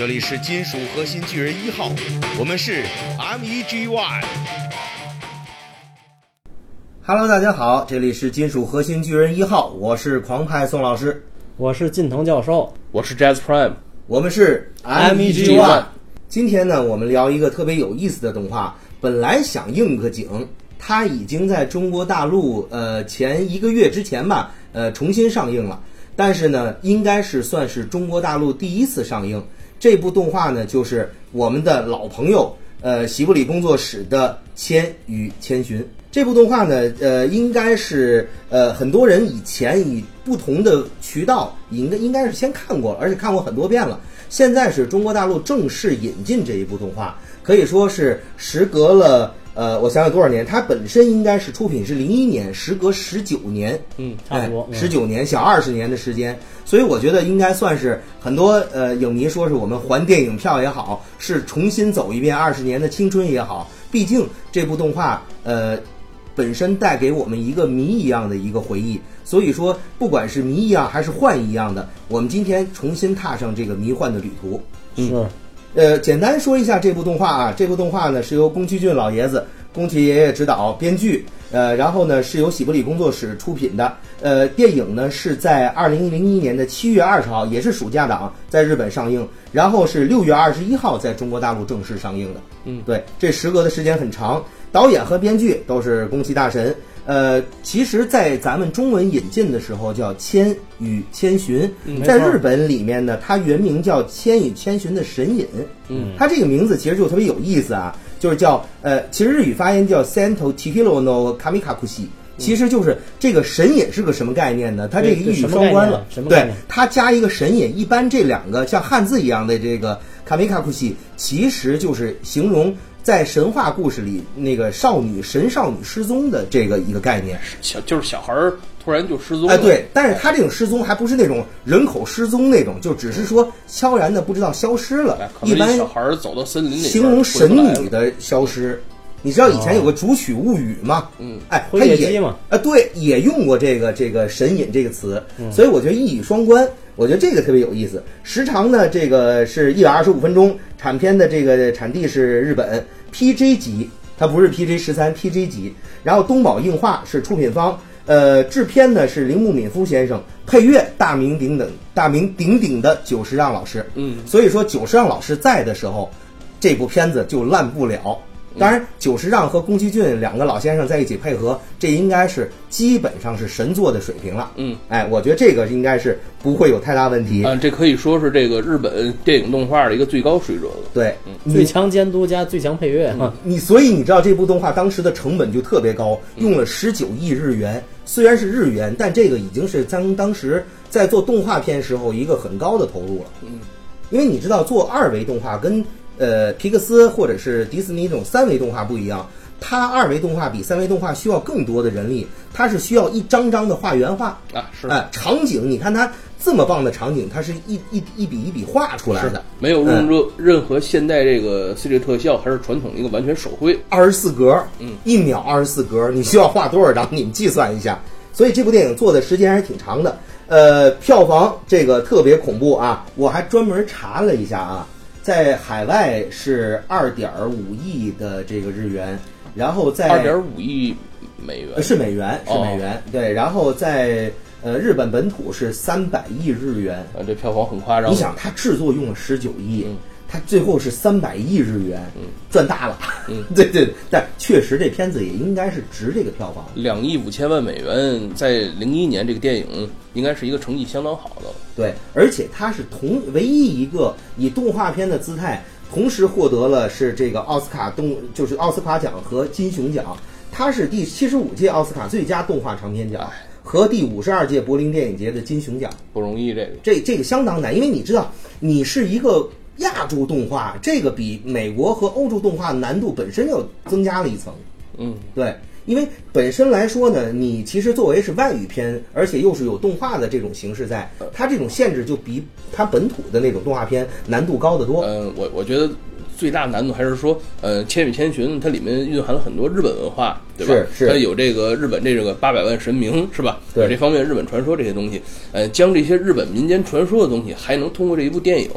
这里是金属核心巨人一号，我们是 MEGY。Hello，大家好，这里是金属核心巨人一号，我是狂派宋老师，我是近藤教授，我是 Jazz Prime，我们是 MEG One。今天呢，我们聊一个特别有意思的动画，本来想应个景，它已经在中国大陆呃前一个月之前吧，呃重新上映了，但是呢，应该是算是中国大陆第一次上映。这部动画呢，就是我们的老朋友呃喜布里工作室的《千与千寻》。这部动画呢，呃，应该是呃很多人以前以不同的渠道，应该应该是先看过了，而且看过很多遍了。现在是中国大陆正式引进这一部动画，可以说是时隔了呃，我想想多少年？它本身应该是出品是零一年，时隔十九年，嗯，差不多十九、年，小二十年的时间。所以我觉得应该算是很多呃影迷说是我们还电影票也好，是重新走一遍二十年的青春也好。毕竟这部动画呃本身带给我们一个谜一样的一个回忆，所以说不管是谜一样还是幻一样的，我们今天重新踏上这个迷幻的旅途。是，呃，简单说一下这部动画啊，这部动画呢是由宫崎骏老爷子、宫崎爷爷执导、编剧，呃，然后呢是由喜布里工作室出品的。呃，电影呢是在二零零一年的七月二十号，也是暑假档，在日本上映，然后是六月二十一号在中国大陆正式上映的。嗯，对，这时隔的时间很长，导演和编剧都是宫崎大神。呃，其实，在咱们中文引进的时候叫《千与千寻》，在日本里面呢，它原名叫《千与千寻的神隐》。嗯，它这个名字其实就特别有意思啊，就是叫呃，其实日语发音叫 Santo Tikiro no Kamikakushi。其实就是这个神隐是个什么概念呢？它这个一语双关了，对？它加一个神隐，一般这两个像汉字一样的这个卡米卡库西，其实就是形容在神话故事里那个少女神少女失踪的这个一个概念。小就是小孩儿突然就失踪了。哎，对，但是他这种失踪还不是那种人口失踪那种，就只是说悄然的不知道消失了哎，。一般小孩儿走到森林里，形容神女的消失。你知道以前有个《竹取物语》吗？嗯，哎，灰它也夜姬嘛啊，对，也用过这个这个“神隐”这个词，嗯所以我觉得一语双关，我觉得这个特别有意思。时长呢，这个是一百二十五分钟，产片的这个产地是日本，PG 级，它不是 PJ 十三，PJ 级。然后东宝映画是出品方，呃，制片呢是铃木敏夫先生，配乐大名鼎鼎、大名鼎鼎的久石让老师。嗯，所以说久石让老师在的时候，这部片子就烂不了。当然，久石让和宫崎骏两个老先生在一起配合，这应该是基本上是神作的水平了。嗯，哎，我觉得这个应该是不会有太大问题。嗯，这可以说是这个日本电影动画的一个最高水准了。对，最强监督加最强配乐哈，你所以你知道这部动画当时的成本就特别高，用了十九亿日元。虽然是日元，但这个已经是当当时在做动画片时候一个很高的投入了。嗯，因为你知道做二维动画跟呃皮克斯或者是迪士尼这种三维动画不一样，它二维动画比三维动画需要更多的人力，它是需要一张张的画原画。啊，是哎，场景，你看它这么棒的场景，它是一一一笔一笔画出来的。没有用任任何现代这个 CG 特效，还是传统一个完全手绘。二十四格，嗯，一秒二十四格，你需要画多少张？你们计算一下。所以这部电影做的时间还是挺长的。呃，票房这个特别恐怖啊！我还专门查了一下啊，在海外是二点五亿的这个日元，然后在二点五亿美元呃是美元是哦美元、对，然后在呃日本本土是三百亿日元。啊，这票房很夸张。你想，它制作用了十九亿嗯，它最后是三百亿日元，嗯赚大了。嗯，对对，但确实这片子也应该是值这个票房。两亿五千万美元，在零一年这个电影应该是一个成绩相当好的了。对，而且它是同唯一一个以动画片的姿态，同时获得了是这个奥斯卡动就是奥斯卡奖和金熊奖，它是第七十五届奥斯卡最佳动画长片奖和第五十二届柏林电影节的金熊奖。不容易，这个这这个相当难，因为你知道，你是一个亚洲动画，这个比美国和欧洲动画难度本身又增加了一层。嗯，对，因为本身来说呢，你其实作为是外语片，而且又是有动画的这种形式在，它这种限制就比它本土的那种动画片难度高得多。嗯，我我觉得最大难度还是说，呃，《千与千寻》它里面蕴含了很多日本文化，对吧？是是它有这个日本这个八百万神明是吧？对有这方面日本传说这些东西，呃，将这些日本民间传说的东西，还能通过这一部电影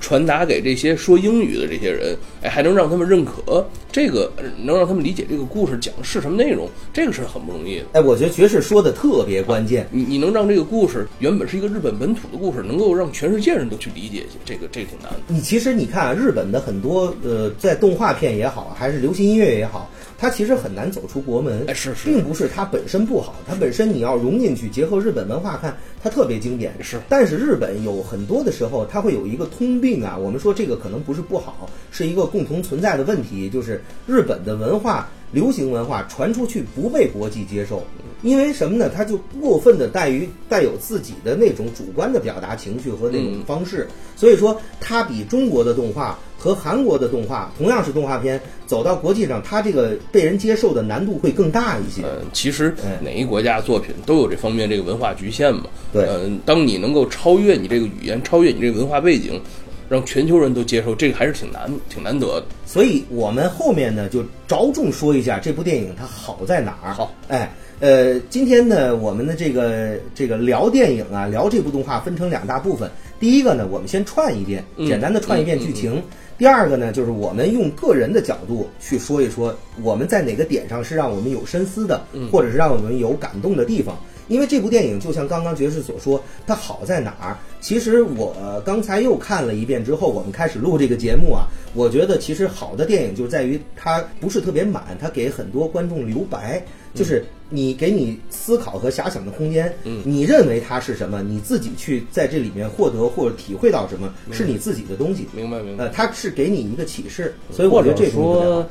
传达给这些说英语的这些人，哎，还能让他们认可这个，呃能让他们理解这个故事讲的是什么内容，这个是很不容易的。哎，我觉得爵士说的特别关键。你你能让这个故事原本是一个日本本土的故事，能够让全世界人都去理解，这个这个挺难的。你其实你看啊，日本的很多呃，在动画片也好，还是流行音乐也好，它其实很难走出国门。哎是是并不是它本身不好，它本身你要融进去，结合日本文化看，它特别经典。是但是日本有很多的时候，它会有一个通病啊。我们说这个可能不是不好，是一个共同存在的问题，就是日本的文化。流行文化传出去不被国际接受，因为什么呢？它就过分的带于带有自己的那种主观的表达情绪和那种方式，所以说它比中国的动画和韩国的动画同样是动画片，走到国际上，它这个被人接受的难度会更大一些。嗯，其实哎哪一国家作品都有这方面这个文化局限嘛。对嗯，当你能够超越你这个语言，超越你这个文化背景，让全球人都接受，这个还是挺难、挺难得的。所以我们后面呢就着重说一下这部电影它好在哪儿。好，哎，呃，今天呢我们的这个这个聊电影啊，聊这部动画分成两大部分。第一个呢，我们先串一遍，嗯简单的串一遍剧情。第二个呢，就是我们用个人的角度去说一说，我们在哪个点上是让我们有深思的，或者是让我们有感动的地方。因为这部电影就像刚刚爵士所说，它好在哪儿？其实我刚才又看了一遍之后，我们开始录这个节目啊，我觉得其实好的电影就在于它不是特别满，它给很多观众留白，就是你给你思考和遐想的空间。嗯你认为它是什么，你自己去在这里面获得或者体会到什么，是你自己的东西。明白明白。呃，它是给你一个启示，所以我或者觉得这说，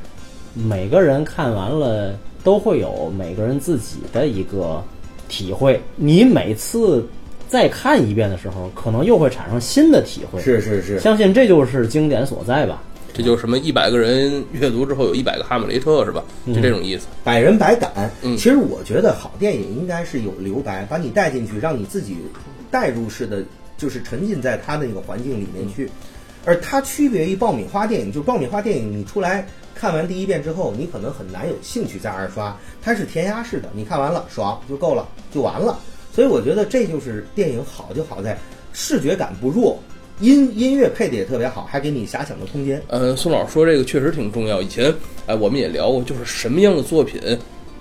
每个人看完了都会有每个人自己的一个体会。你每次再看一遍的时候，可能又会产生新的体会。是是是，相信这就是经典所在吧。这就是什么一百个人阅读之后有一百个哈姆雷特是吧？就这种意思。百人百感。嗯其实我觉得好电影应该是有留白，把你带进去，让你自己带入式的，就是沉浸在他的那个环境里面去。而它区别于爆米花电影，就是爆米花电影，你出来看完第一遍之后，你可能很难有兴趣再二刷。它是填鸭式的，你看完了爽就够了，就完了。所以我觉得这就是电影好就好在视觉感不弱，音音乐配的也特别好，还给你遐想的空间。呃，宋老师说这个确实挺重要。以前哎、我们也聊过，就是什么样的作品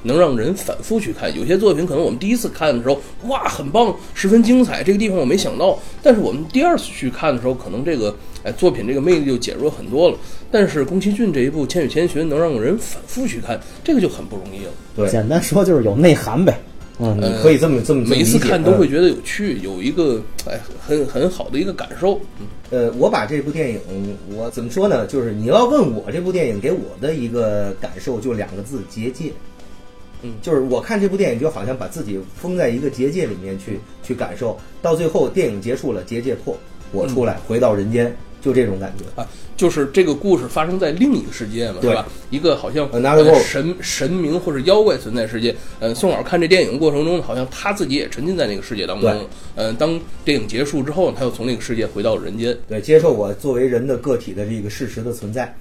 能让人反复去看。有些作品可能我们第一次看的时候，哇，很棒，十分精彩，这个地方我没想到。但是我们第二次去看的时候，可能这个哎作品这个魅力就减弱很多了。但是宫崎骏这一部《千与千寻》能让人反复去看，这个就很不容易了。对，简单说就是有内涵呗。嗯，你可以这么这么这么每一次看都嗯会觉得有趣，有一个哎很很好的一个感受。嗯呃，我把这部电影，我怎么说呢？就是你要问我这部电影给我的一个感受，就两个字：结界。嗯就是我看这部电影，就好像把自己封在一个结界里面去去感受，到最后电影结束了，结界破，我出来、回到人间，就这种感觉。啊，就是这个故事发生在另一个世界嘛，对吧？一个好像 Another 呃神神明或者妖怪存在世界。呃，宋老师看这电影过程中，好像他自己也沉浸在那个世界当中嗯。呃，当电影结束之后，他又从那个世界回到人间。对，接受我作为人的个体的这个事实的存在。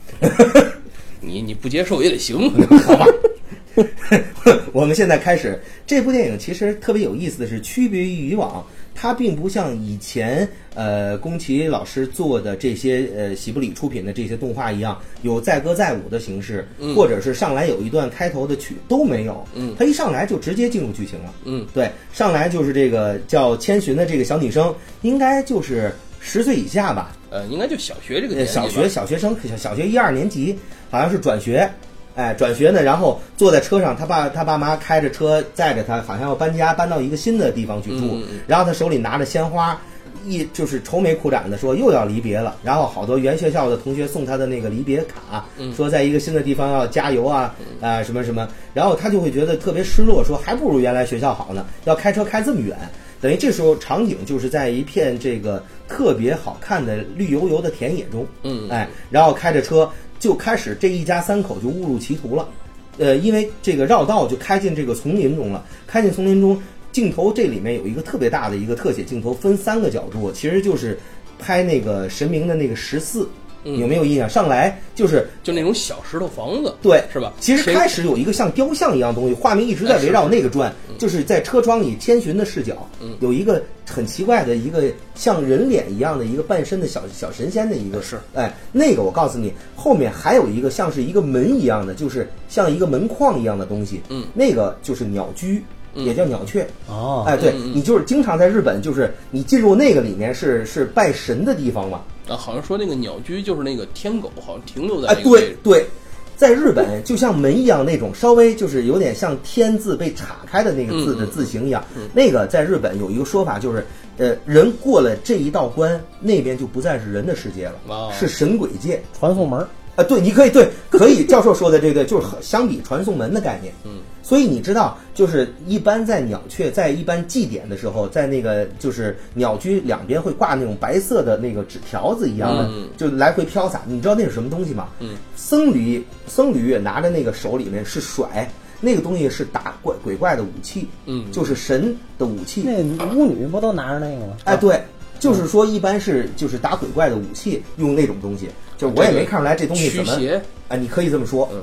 你你不接受也得行，好吧。我们现在开始，这部电影其实特别有意思的是，区别于以往，它并不像以前呃宫崎老师做的这些呃喜布里出品的这些动画一样，有载歌载舞的形式，或者是上来有一段开头的曲都没有。嗯它一上来就直接进入剧情了。嗯，对，上来就是这个叫千寻的这个小女生，应该就是十岁以下吧，呃，应该就小学这个小学小学生小小学一二年级，好像是转学，哎，转学呢，然后坐在车上，他爸他爸妈开着车载着他，好像要搬家，搬到一个新的地方去住，然后他手里拿着鲜花。一就是愁眉苦脸的说又要离别了，然后好多原学校的同学送他的那个离别卡，嗯说在一个新的地方要加油啊，啊、什么什么，然后他就会觉得特别失落，说还不如原来学校好呢，要开车开这么远，等于这时候场景就是在一片这个特别好看的绿油油的田野中，嗯。哎，然后开着车就开始这一家三口就误入歧途了，呃，因为这个绕道就开进这个丛林中了，开进丛林中，镜头这里面有一个特别大的一个特写镜头，分三个角度，其实就是拍那个神明的那个十四，嗯有没有印象？上来就是就那种小石头房子，对，是吧？其实开始有一个像雕像一样东西，画面一直在围绕那个转，就是在车窗里千寻的视角，有一个很奇怪的一个像人脸一样的一个半身的小小神仙的一个是，哎，那个我告诉你，后面还有一个像是一个门一样的，就是像一个门框一样的东西，嗯，那个就是鸟居。也叫鸟雀，哦，哎，对你就是经常在日本，就是你进入那个里面是是拜神的地方嘛，啊，好像说那个鸟居就是那个天狗，好像停留在哎。对对，在日本就像门一样那种，稍微就是有点像天字被岔开的那个字的字形一样。那个在日本有一个说法，就是呃，人过了这一道关，那边就不再是人的世界了，哦是神鬼界。传送门儿，啊，对，你可以对，可以，教授说的这个就是很相比传送门的概念。嗯，所以你知道，就是一般在鸟雀在一般祭典的时候，在那个就是鸟居两边会挂那种白色的那个纸条子一样的，嗯就来回飘洒。你知道那是什么东西吗？嗯，僧侣僧侣拿着那个手里面是甩。那个东西是打怪鬼怪的武器，嗯就是神的武器。那巫女不都拿着那个吗？哎，对，就是说一般是就是打鬼怪的武器，用那种东西。就我也没看出来这东西怎么驱邪，啊，你可以这么说。嗯，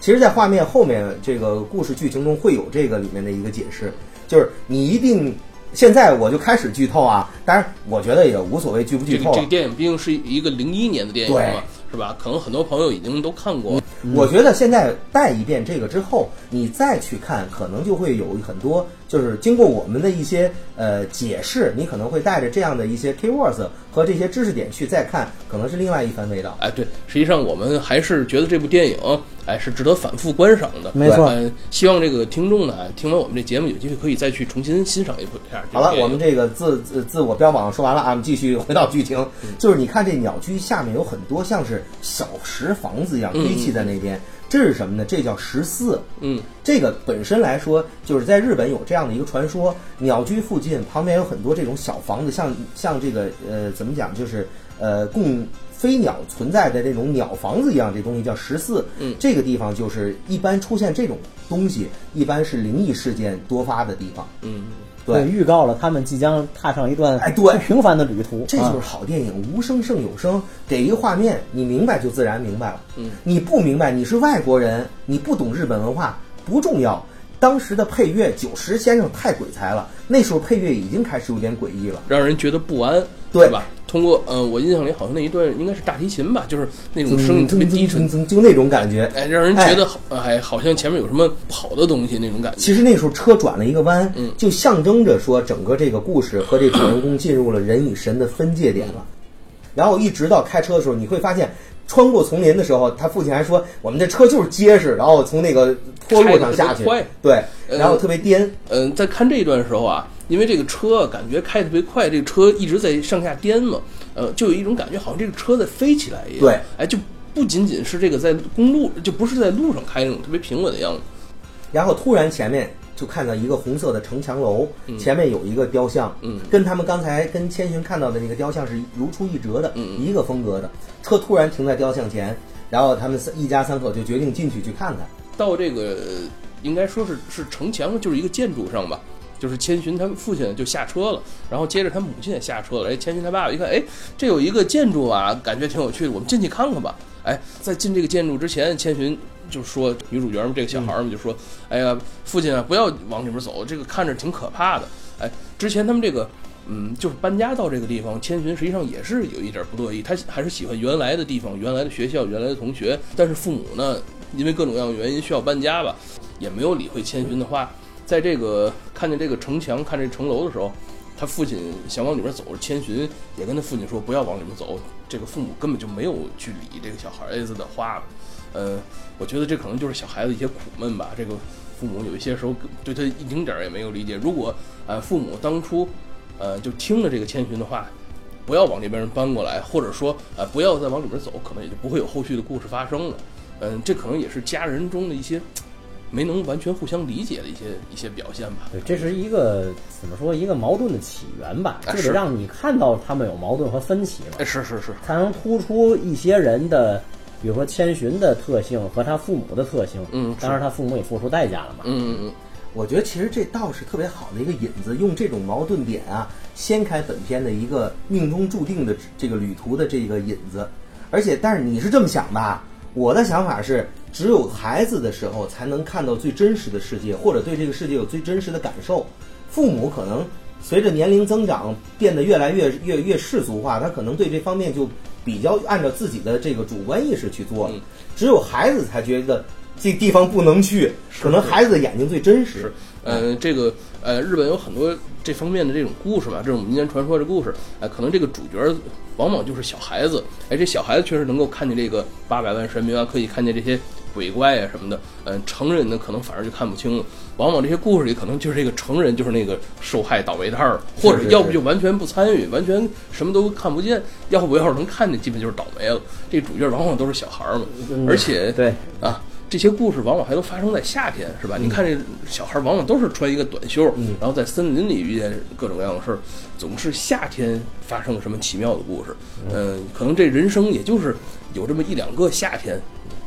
其实，在画面后面这个故事剧情中会有这个里面的一个解释，就是你一定。现在我就开始剧透啊，当然我觉得也无所谓剧不剧透这个这个。电影毕竟是一个零一年的电影对嘛，是吧？可能很多朋友已经都看过。我觉得现在带一遍这个之后，你再去看，可能就会有很多，就是经过我们的一些呃解释，你可能会带着这样的一些 keywords 和这些知识点去再看，可能是另外一番味道。哎，对，实际上我们还是觉得这部电影，哎，是值得反复观赏的。没错呃，希望这个听众呢，听完我们这节目，有机会可以再去重新欣赏一部片。好了，我们这个自自自我标榜说完了啊，我们继续回到剧情。就是你看这鸟居下面有很多像是小石房子一样堆砌在那边，这是什么呢？这叫十四。嗯，这个本身来说，就是在日本有这样的一个传说，鸟居附近旁边有很多这种小房子，像像这个呃怎么讲，就是呃供飞鸟存在的这种鸟房子一样，这东西叫十四。嗯这个地方就是一般出现这种东西，一般是灵异事件多发的地方。嗯，对，预告了他们即将踏上一段哎对不平凡的旅途。这就是啊好电影，无声胜有声，给一个画面，你明白就自然明白了。嗯，你不明白，你是外国人，你不懂日本文化不重要。当时的配乐，久石先生太鬼才了，那时候配乐已经开始有点诡异了。让人觉得不安，对吧？通过呃，我印象里好像那一段应该是大提琴吧，就是那种声音特别低沉，就那种感觉。哎，让人觉得好，哎，好像前面有什么不好的东西那种感觉。其实那时候车转了一个弯，嗯就象征着说整个这个故事和这主人公进入了人与神的分界点了。然后一直到开车的时候，你会发现，穿过丛林的时候，他父亲还说我们这车就是结实，然后从那个坡路上下去对，呃然后特别颠。嗯，在看这一段的时候啊，因为这个车感觉开得特别快，这个车一直在上下颠嘛，呃，就有一种感觉，好像这个车在飞起来一样。对，哎，就不仅仅是这个在公路，就不是在路上开那种特别平稳的样子。然后突然前面就看到一个红色的城墙楼，前面有一个雕像，嗯跟他们刚才跟千寻看到的那个雕像是如出一辙的，嗯一个风格的。车突然停在雕像前，然后他们三一家三口就决定进去去看看。到这个呃应该说是是城墙，就是一个建筑上吧。就是千寻他父亲就下车了，然后接着他母亲也下车了。哎，千寻他爸爸一看，哎，这有一个建筑啊，感觉挺有趣的，我们进去看看吧。哎，在进这个建筑之前，千寻就说女主角们这个小孩们就说，哎呀，父亲啊，不要往里面走，这个看着挺可怕的。哎，之前他们这个。嗯，就是搬家到这个地方，千寻实际上也是有一点不乐意，他还是喜欢原来的地方、原来的学校、原来的同学，但是父母呢，因为各种各样的原因需要搬家吧，也没有理会千寻的话。在这个看见这个城墙、看这城楼的时候，他父亲想往里面走，千寻也跟他父亲说不要往里面走。这个父母根本就没有去理这个小孩子的话。呃，我觉得这可能就是小孩子一些苦闷吧。这个父母有一些时候对他一丁点儿也没有理解。如果呃父母当初呃就听了这个千寻的话，不要往这边搬过来，或者说呃不要再往里面走，可能也就不会有后续的故事发生了。嗯、这可能也是家人中的一些没能完全互相理解的一些一些表现吧。对，这是一个怎么说一个矛盾的起源吧，哎是就得让你看到他们有矛盾和分歧嘛哎，，是是是，才能突出一些人的，比如说千寻的特性和他父母的特性。嗯当然他父母也付出代价了嘛。嗯嗯嗯。我觉得其实这倒是特别好的一个引子，用这种矛盾点啊，掀开本片的一个命中注定的这个旅途的这个引子。而且，但是你是这么想吧？我的想法是，只有孩子的时候才能看到最真实的世界，或者对这个世界有最真实的感受。父母可能随着年龄增长变得越来越越越世俗化，他可能对这方面就比较按照自己的这个主观意识去做了。只有孩子才觉得这地方不能去，可能孩子的眼睛最真实是。呃，这个呃，日本有很多这方面的这种故事吧，这种民间传说的故事，哎、可能这个主角往往就是小孩子，哎，这小孩子确实能够看见这个八百万神明啊，可以看见这些鬼怪啊什么的，嗯、成人呢可能反而就看不清了，往往这些故事里可能就是这个成人就是那个受害倒霉蛋儿，或者要不就完全不参与，完全什么都看不见，要不要是能看见，基本就是倒霉了。这主角往往都是小孩儿嘛，而且对。啊，这些故事往往还都发生在夏天，是吧？你看这小孩往往都是穿一个短袖，然后在森林里遇见各种各样的事儿，总是夏天发生了什么奇妙的故事。嗯、可能这人生也就是有这么一两个夏天，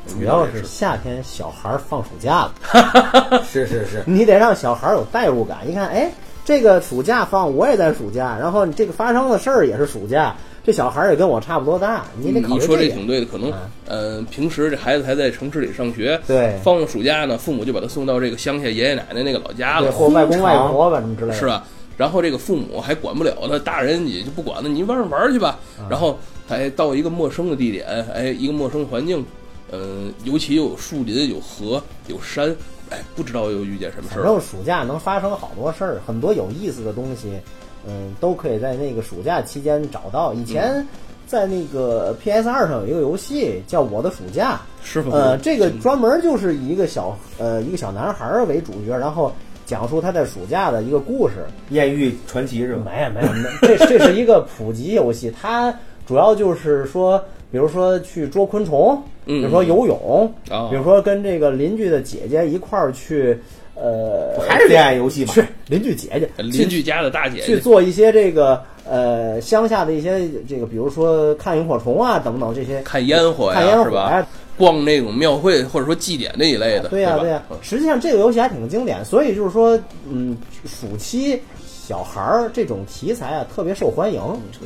主要是夏天小孩儿放暑假了，是是是，你得让小孩儿有代入感。一看，哎，这个暑假放，我也在暑假，然后你这个发生的事儿也是暑假，这小孩儿也跟我差不多大，你得考你说虑这挺对的，可能嗯呃，平时这孩子还在城市里上学，对放了暑假呢，父母就把他送到这个乡下爷爷奶奶那个老家，了，或外公外婆吧，什么之类的，是？吧？然后这个父母还管不了他，大人也就不管了，你玩儿玩儿去吧。嗯然后哎，到一个陌生的地点，哎，一个陌生环境，嗯、尤其又有树林、有河、有山，哎，不知道又遇见什么事儿。反正暑假能发生好多事儿，很多有意思的东西，嗯，都可以在那个暑假期间找到。以前在那个 PS 二上有一个游戏叫《我的暑假》，是吗？呃，这个专门就是以一个小呃一个小男孩儿为主角，然后讲述他在暑假的一个故事。艳遇传奇是吧？没有没有，没有 这这是一个普及游戏，它主要就是说，比如说去捉昆虫，比如说游泳，啊比如说跟这个邻居的姐姐一块儿去，呃，还是恋爱游戏嘛？是邻居姐姐邻居家的大姐去姐，做一些这个呃乡下的一些这个，比如说看萤火虫啊等等这些，看烟火看烟呀，是吧？火呀，逛那种庙会或者说祭典那一类的，对呀、对呀、嗯实际上这个游戏还挺经典，所以就是说，嗯，暑期小孩儿这种题材啊特别受欢迎。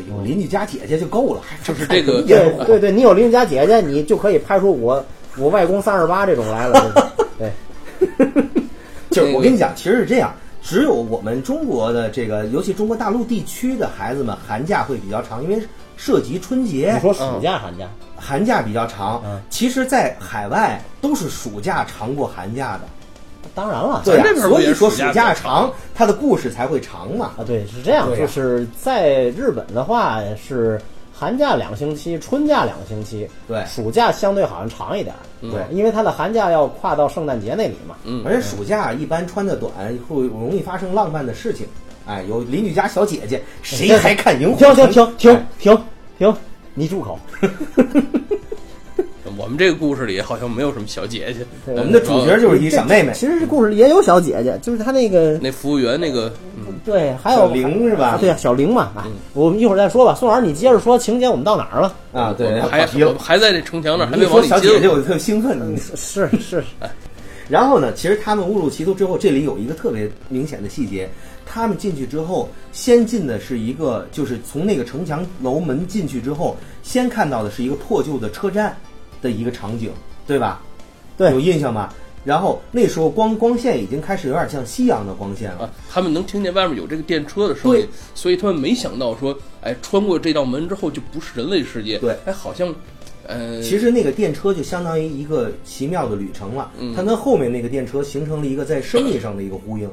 有邻居家姐姐就够了，就是这个对对对，你有邻居家姐姐，你就可以拍出我我外公三十八这种来了。对，就是我跟你讲，其实是这样，只有我们中国的这个，尤其中国大陆地区的孩子们，寒假会比较长，因为涉及春节你，说暑假寒假，寒假比较长。嗯其实，在海外都是暑假长过寒假的，当然了，对、所以说暑假长长，它的故事才会长嘛。啊，对，是这样，就是在日本的话是寒假两个星期，春假两个星期，对暑假相对好像长一点儿，对因为它的寒假要跨到圣诞节那里嘛。嗯，而且暑假一般穿的短，会容易发生浪漫的事情。哎，有邻居家小姐姐，谁还看萤火停虫？停停停停停，你住口！我们这个故事里好像没有什么小姐姐，我们的主角就是一个小妹妹，其实这故事里也有小姐姐，就是她那个那服务员那个，嗯，对，还有小玲是吧啊对啊，小玲嘛，啊，我们一会儿再说吧。宋老师，你接着说情节，我们到哪儿了？啊，对，还还在这城墙那儿，还没往里进说小姐姐，我就特兴奋。你是是，然后呢，其实他们误入歧途之后，这里有一个特别明显的细节，他们进去之后，先进的是一个，就是从那个城墙楼门进去之后，先看到的是一个破旧的车站的一个场景，对吧？对有印象吧？然后那时候光光线已经开始有点像夕阳的光线了。啊，他们能听见外面有这个电车的声音，所以他们没想到说，哎，穿过这道门之后就不是人类世界，对哎，好像，呃，其实那个电车就相当于一个奇妙的旅程了，嗯它跟后面那个电车形成了一个在生意上的一个呼应。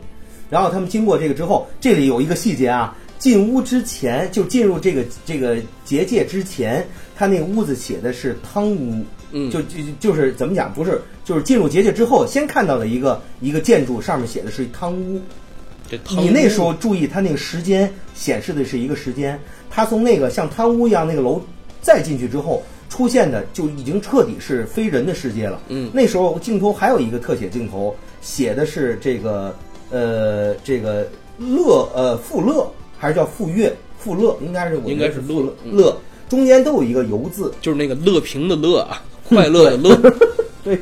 然后他们经过这个之后，这里有一个细节啊，进屋之前就进入这个这个结界之前，他那个屋子写的是汤屋，嗯就就就是怎么讲，不是就是进入结界之后先看到的一个一个建筑，上面写的是汤屋。你那时候注意，它那个时间显示的是一个时间，它从那个像贪污一样那个楼再进去之后，出现的就已经彻底是非人的世界了。嗯那时候镜头还有一个特写镜头，写的是这个呃这个乐呃富乐还是叫富乐富乐，应该是我应该是乐乐嗯乐，中间都有一个游字，就是那个乐平的乐啊，快乐的乐，对，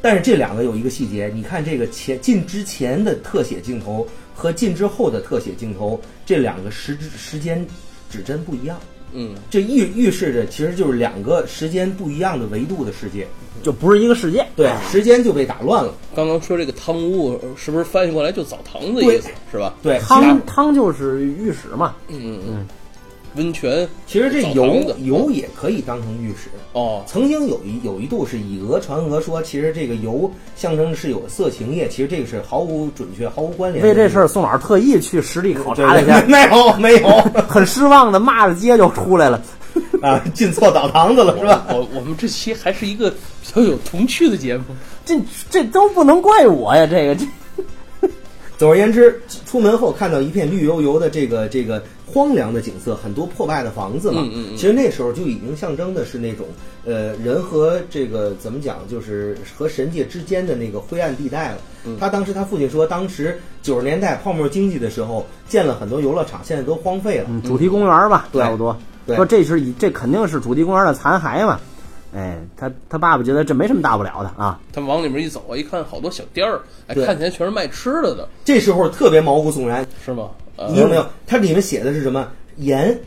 但是这两个有一个细节，你看这个前进之前的特写镜头和进之后的特写镜头，这两个时指时间指针不一样。嗯，这预预示着其实就是两个时间不一样的维度的世界，就不是一个世界。对，时间就被打乱了。刚刚说这个汤屋呃是不是翻译过来就澡堂子对意思是吧？对，汤汤就是浴室嘛，嗯嗯嗯，温泉其实这油油也可以当成浴室。哦，曾经有一有一度是以讹传讹说，其实这个油象征的是有色情业，其实这个是毫无准确、毫无关联。为这事儿，宋老师特意去实地考察了一下，没有没有 很失望的骂着街就出来了。啊，进错澡堂子了是吧？我我们这期还是一个比较有童趣的节目。这这都不能怪我呀，这个这总而言之，出门后看到一片绿油油的这个这个荒凉的景色，很多破败的房子嘛。嗯嗯嗯其实那时候就已经象征的是那种呃人和这个怎么讲，就是和神界之间的那个灰暗地带了。嗯他当时他父亲说，当时九十年代泡沫经济的时候，建了很多游乐场，现在都荒废了。嗯主题公园吧，对差不多。对说这是以这肯定是主题公园的残骸嘛。哎，他他爸爸觉得这没什么大不了的啊。他往里面一走啊，一看好多小店儿，哎，看起来全是卖吃的的，这时候特别毛骨悚然，是吗？呃你有没有？它里面写的是什么？盐，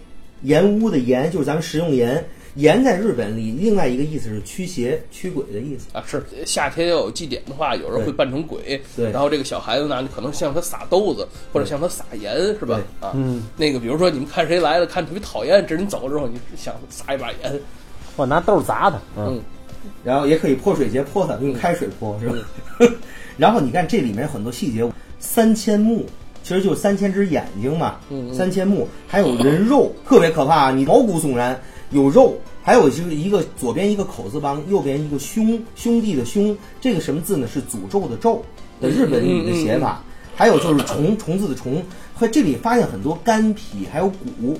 盐屋的盐就是咱们食用盐。盐在日本里另外一个意思是驱邪、驱鬼的意思。啊，是夏天要有祭典的话，有人会扮成鬼，对然后这个小孩子呢，可能向他撒豆子，或者向他撒盐，是吧？啊，嗯，那个比如说你们看谁来了，看特别讨厌，这人走了之后，你想撒一把盐，我拿豆砸他。嗯，然后也可以泼水节泼它，用开水泼是吧？然后你看这里面很多细节，三千目其实就是三千只眼睛嘛，三千目还有人肉，特别可怕啊！你毛骨悚然，有肉，还有就是一个左边一个口字旁，右边一个兄兄弟的兄，这个什么字呢？是诅咒的咒的日本语的写法。还有就是虫虫子的虫，和这里发现很多肝脾还有骨，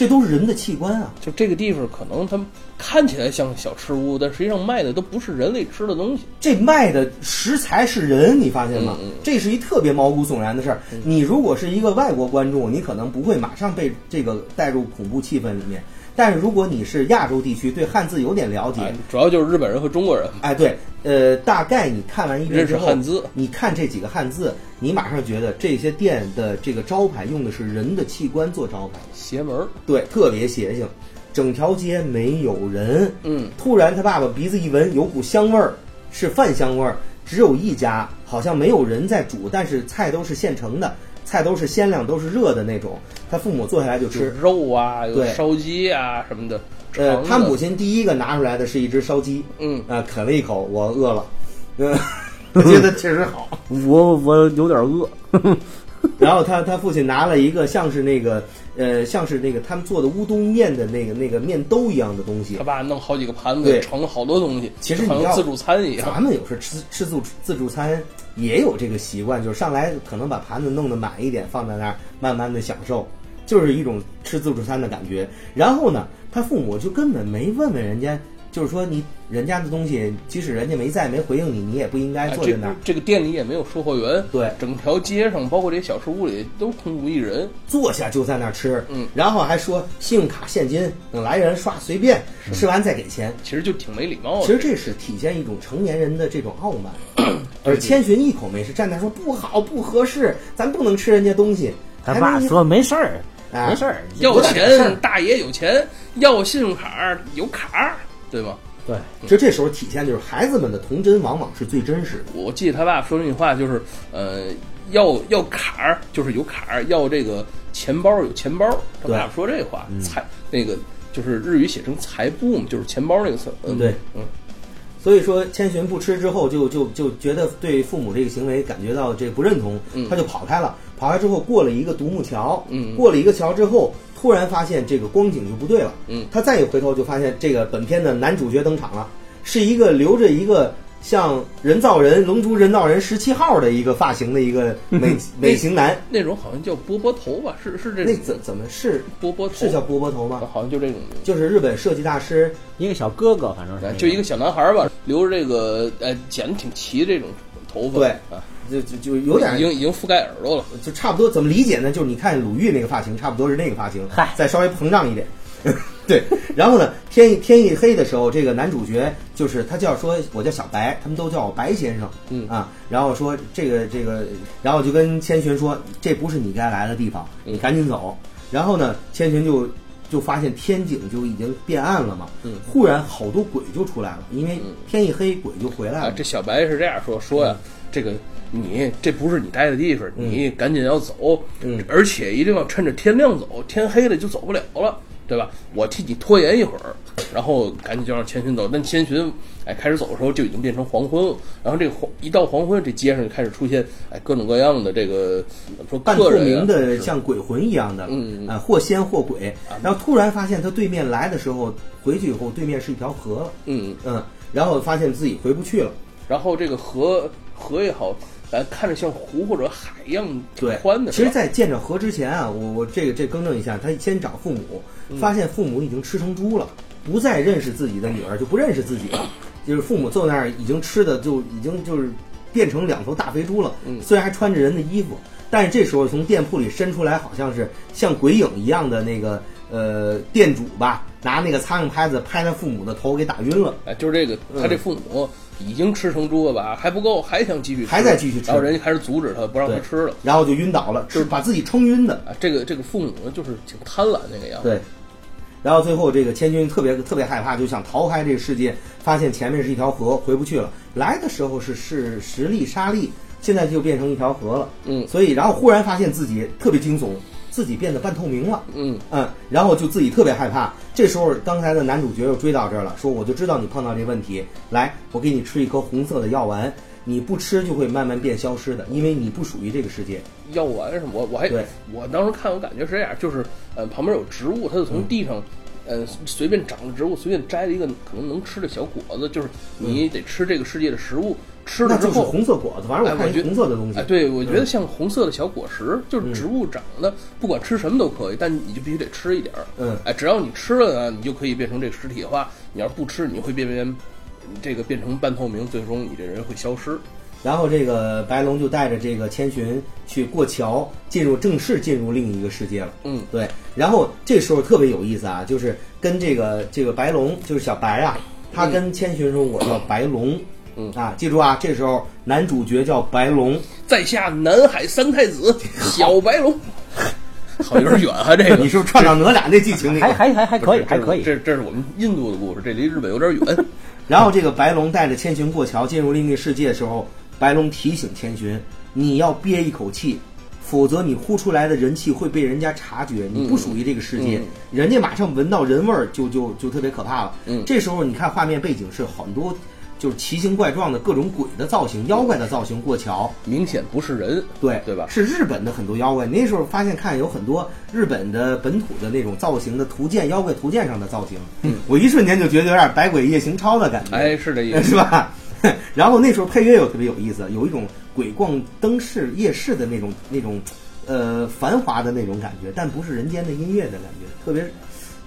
这都是人的器官啊。就这个地方可能他们看起来像小吃屋，但实际上卖的都不是人类吃的东西。这卖的食材是人，你发现吗？嗯嗯这是一特别毛骨悚然的事儿。你如果是一个外国观众，你可能不会马上被这个带入恐怖气氛里面。但是如果你是亚洲地区，对汉字有点了解，哎，主要就是日本人和中国人。哎，对，呃，大概你看完一遍之后，认识汉字你看这几个汉字，你马上觉得这些店的这个招牌用的是人的器官做招牌，邪门儿，对，特别邪性。整条街没有人，嗯，突然他爸爸鼻子一闻，有股香味儿，是饭香味儿。只有一家，好像没有人在煮，但是菜都是现成的，菜都是鲜亮，都是热的那种。他父母坐下来就有吃。肉啊，有对烧鸡啊什么的。呃他母亲第一个拿出来的是一只烧鸡，嗯啊、啃了一口，我饿了，嗯，我觉得确实好。我我有点饿。然后他他父亲拿了一个像是那个呃像是那个他们做的乌冬面的那个那个面兜一样的东西他，爸弄好几个盘对子，盛了好多东西，其实你要自助餐一样。咱们有时候吃吃自助自助餐也有这个习惯，就是上来可能把盘子弄得满一点，放在那儿慢慢的享受，就是一种吃自助餐的感觉。然后呢，他父母就根本没问问人家，就是说你人家的东西，即使人家没在没回应你，你也不应该坐在那儿。这个店里也没有售货员，对整条街上，包括这些小吃屋里都空无一人。坐下就在那儿吃，嗯然后还说信用卡、现金，等来人刷随便，吃完再给钱。其实就挺没礼貌的。其实这是体现一种成年人的这种傲慢，而千寻一口没吃，站那说不好不合适，咱不能吃人家东西。他爸说没事儿，哎没事儿，要钱，大爷有钱；要信用卡，有卡儿，对吧？对，就这时候体现就是孩子们的童真往往是最真实的。我记得他爸说那句话就是，呃，要要坎儿就是有坎儿，要这个钱包有钱包。他对爸说这话，财那个就是日语写成财布嘛，就是钱包那个词。嗯，对，嗯，所以说千寻不吃之后就，就就觉得对父母这个行为感觉到这个不认同，嗯他就跑开了。跑开之后过了一个独木桥，嗯过了一个桥之后，突然发现这个光景就不对了，嗯他再一回头就发现这个本片的男主角登场了，是一个留着一个像人造人龙珠人造人十七号的一个发型的一个 美美型男，那种好像叫波波头吧？是是这种那怎怎么是波波头？是叫波波头吗？好像就这种。就是日本设计大师一个小哥哥，反正是就一个小男孩儿吧，留着这个呃剪得挺齐这种头发，对啊，就就就有点已经已经覆盖耳朵了。就差不多，怎么理解呢？就是你看鲁豫那个发型，差不多是那个发型，嗨再稍微膨胀一点。对，然后呢，天一天一黑的时候，这个男主角就是他叫说，我叫小白，他们都叫我白先生，嗯啊，然后说这个这个，然后就跟千寻说，这不是你该来的地方，嗯你赶紧走。然后呢，千寻就就发现天井就已经变暗了嘛。嗯忽然好多鬼就出来了，因为天一黑，鬼就回来了。，啊这小白是这样说说呀，这个你这不是你待的地方，你赶紧要走，嗯。而且一定要趁着天亮走，天黑了就走不了了，对吧？我替你拖延一会儿，然后赶紧就让千寻走。但千寻哎开始走的时候就已经变成黄昏了，然后这个黄一到黄昏，这街上就开始出现哎各种各样的这个说半透明的，像鬼魂一样的，嗯嗯啊，或仙或鬼。然后突然发现他对面来的时候，回去以后对面是一条河，嗯，嗯，然后发现自己回不去了，然后这个河河也好，哎看着像湖或者海一样挺对宽的，其实，在见着河之前啊，我我这个这更正一下，他先找父母，嗯发现父母已经吃成猪了，不再认识自己的女儿，就不认识自己了，就是父母坐那儿已经吃的就已经就是变成两头大肥猪了，嗯虽然还穿着人的衣服，但是这时候从店铺里伸出来，好像是像鬼影一样的那个呃店主吧，拿那个苍蝇拍子拍他父母的头给打晕了。哎，就是这个，他这父母已经吃成猪了吧，还不够，还想继续吃，还在继续吃然后人家开始阻止他，不让他吃了。然后就晕倒了，就是把自己撑晕的。啊，这个这个父母，就是挺贪婪那个样子。对，然后最后这个千钧特别特别害怕，就想逃开这个世界，发现前面是一条河，回不去了。来的时候是是实力沙粒，现在就变成一条河了。嗯所以然后忽然发现自己特别惊悚，自己变得半透明了。嗯，嗯，然后就自己特别害怕。这时候，刚才的男主角又追到这儿了，说：“我就知道你碰到这问题，来，我给你吃一颗红色的药丸，你不吃就会慢慢变消失的，因为你不属于这个世界。药丸什么，我我还对我当时看我感觉是这样，就是呃旁边有植物，它就从地上。呃，随便长的植物，随便摘了一个可能能吃的小果子，就是你得吃这个世界的食物，吃了之后，红色果子，反正我看一哎我觉得红色的东西。哎，对，我觉得像红色的小果实，就是植物长的，不管吃什么都可以，但你就必须得吃一点儿。嗯哎，只要你吃了呢，你就可以变成这个实体化；你要是不吃，你会变变这个变成半透明，最终你这人会消失。然后这个白龙就带着这个千寻去过桥，进入正式进入另一个世界了。嗯，对。然后这时候特别有意思啊，就是跟这个这个白龙，就是小白啊，他跟千寻说：“我叫白龙。”嗯啊，记住啊，这时候男主角叫白龙，在下南海三太子小白龙，好有点远啊，这个。你是不是串上哪吒那剧情里还？还还还可以，还可以。这这是我们印度的故事，这离日本有点远。然后这个白龙带着千寻过桥进入另一个世界的时候，白龙提醒千寻：“你要憋一口气，否则你呼出来的人气会被人家察觉，你不属于这个世界，嗯。人家马上闻到人味儿，就就就特别可怕了。嗯。这时候你看画面背景是很多就是奇形怪状的各种鬼的造型、妖怪的造型过桥，明显不是人，对对吧是日本的很多妖怪。那时候发现看有很多日本的本土的那种造型的图鉴、妖怪图鉴上的造型，嗯，我一瞬间就觉得有点《百鬼夜行超》的感觉，哎，是这意思。是吧？然后那时候配乐又特别有意思，有一种鬼逛灯市、夜市的那种那种呃繁华的那种感觉，但不是人间的音乐的感觉，特别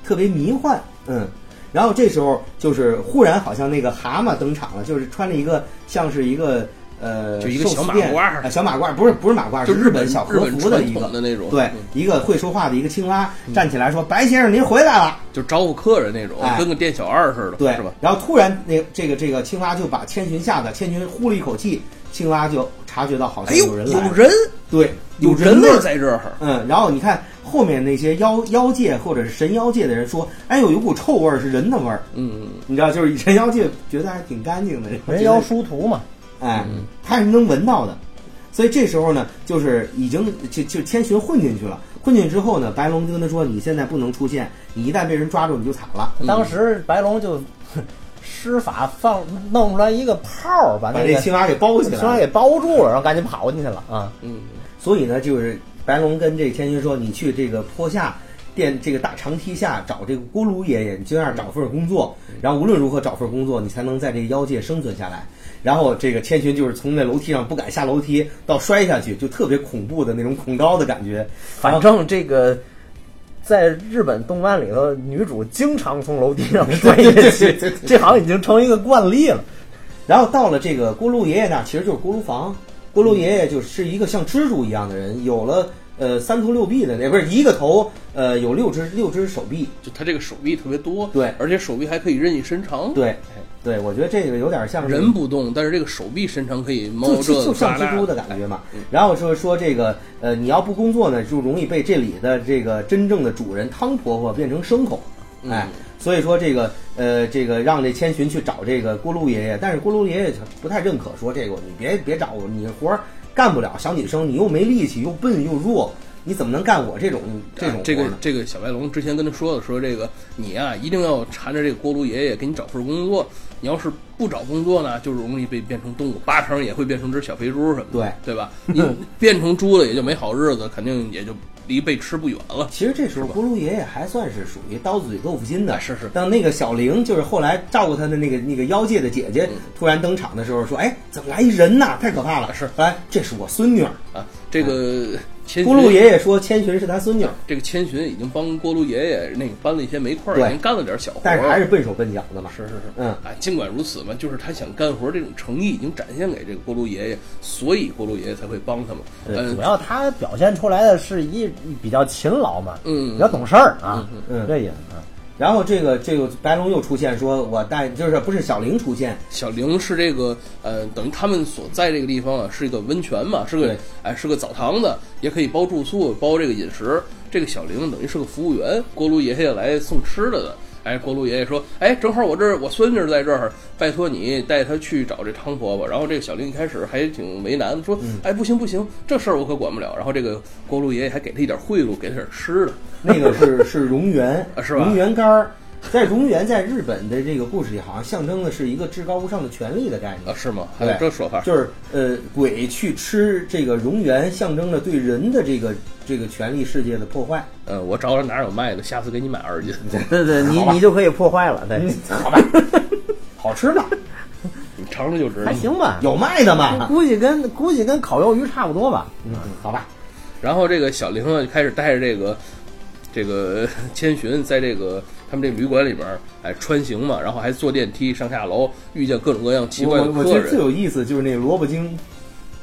特别迷幻，嗯。然后这时候就是忽然好像那个蛤蟆登场了，就是穿着一个像是一个呃就一个小马褂小马褂儿不是不是马褂儿，就是日本小和服的一个的那种对嗯，一个会说话的一个青蛙站起来说：“白先生您回来了。”就招呼客人那种，哎跟个店小二似的，对，是吧？？然后突然那这个这个青蛙就把千寻吓得，千寻呼了一口气，青蛙就察觉到好像有人来，有人，对，有人在这儿。嗯，然后你看后面那些妖妖界或者是神妖界的人说，哎呦，有股臭味儿是人的味儿，嗯，你知道，就是神妖界觉得还挺干净的，人妖殊途嘛，哎，他是能闻到的，所以这时候呢，就是已经就就千寻混进去了。混进去之后呢，白龙就跟他说：“你现在不能出现，你一旦被人抓住，你就惨了。当时白龙就 施法放弄出来一个泡儿，把那个把这青蛙给包起来，青蛙给包住了，然后赶紧跑进去了啊！嗯，所以呢，就是白龙跟这千寻说：“你去这个坡下电这个大长梯下找这个锅炉爷爷，你就那儿找份工作，然后无论如何找份工作，你才能在这个妖界生存下来。”然后这个千寻就是从那楼梯上不敢下楼梯，到摔下去，就特别恐怖的那种恐高的感觉。反正这个在日本动漫里头，女主经常从楼梯上摔下去，这好像已经成一个惯例了。然后到了这个锅炉爷爷那儿，其实就是锅炉房。锅炉爷爷就是一个像蜘蛛一样的人，有了呃三头六臂的那不是一个头呃有六只六只手臂，就他这个手臂特别多，对。而且手臂还可以任意伸长，对。对，我觉得这个有点像人不动，但是这个手臂伸长可以猫就这就就像蜘蛛的感觉嘛。然后说说这个呃，你要不工作呢，就容易被这里的这个真正的主人汤婆婆变成牲口，哎，所以说这个呃，这个让这千寻去找这个锅炉爷爷，但是锅炉爷爷不太认可，说这个你别别找我，你活干不了，小女生你又没力气，又笨又弱，你怎么能干我这种这种这个这个小白龙之前跟他说的，说这个你啊一定要缠着这个锅炉爷爷给你找份工作，你要是不找工作呢，就是容易被变成动物，八成也会变成只小肥猪什么的，对对吧？你变成猪了也就没好日子，肯定也就离被吃不远了。其实这时候锅炉爷爷还算是属于刀子嘴豆腐心的，哎是是当那个小玲就是后来照顾他的那个那个妖界的姐姐嗯突然登场的时候，说：“哎，怎么来一人呐？太可怕了！”是哎，这是我孙女儿。啊，这个千咕噜寻爷爷说千寻是他孙女儿，这个千寻已经帮锅炉爷爷那个搬了一些煤块已经干了点小活儿，但是还是笨手笨脚的嘛。是是是，嗯。啊，尽管如此嘛，就是他想干活这种诚意已经展现给这个锅炉爷爷，所以锅炉爷爷才会帮他嘛。嗯主，要他表现出来的是一比较勤劳嘛，嗯。比较懂事儿啊，嗯这意思啊。然后这个这个白龙又出现，说我带就是不是小玲出现，小玲是这个呃，等于他们所在这个地方啊，是一个温泉嘛，是个对哎是个澡堂子，也可以包住宿，包这个饮食。这个小玲等于是个服务员，锅炉爷爷来送吃的的。哎，锅炉爷爷说：“哎，正好我这儿我孙女儿在这儿，拜托你带她去找这汤婆婆。”然后这个小玲一开始还挺为难的，说：“嗯哎，不行不行，这事儿我可管不了。”然后这个锅炉爷爷还给他一点贿赂，给他点吃的。那个是是蝾螈 啊，是吧蝾螈干儿。在蝾螈在日本的这个故事里，好像象征的是一个至高无上的权力的概念啊，。是吗？还有这说法？就是呃，鬼去吃这个蝾螈，象征着对人的这个这个权力世界的破坏。呃，我找找哪儿有卖的，下次给你买二斤。对对，你你就可以破坏了，对，好吧，好吃吗？你尝尝就知道。还行吧，有卖的吗？估计跟估计跟烤鱿鱼差不多吧。嗯，好吧。然后这个小玲呢，就开始带着这个这个千寻在这个他们这旅馆里边哎穿行嘛，然后还坐电梯上下楼，遇见各种各样奇怪的客我我觉得最。有意思就是那萝卜精，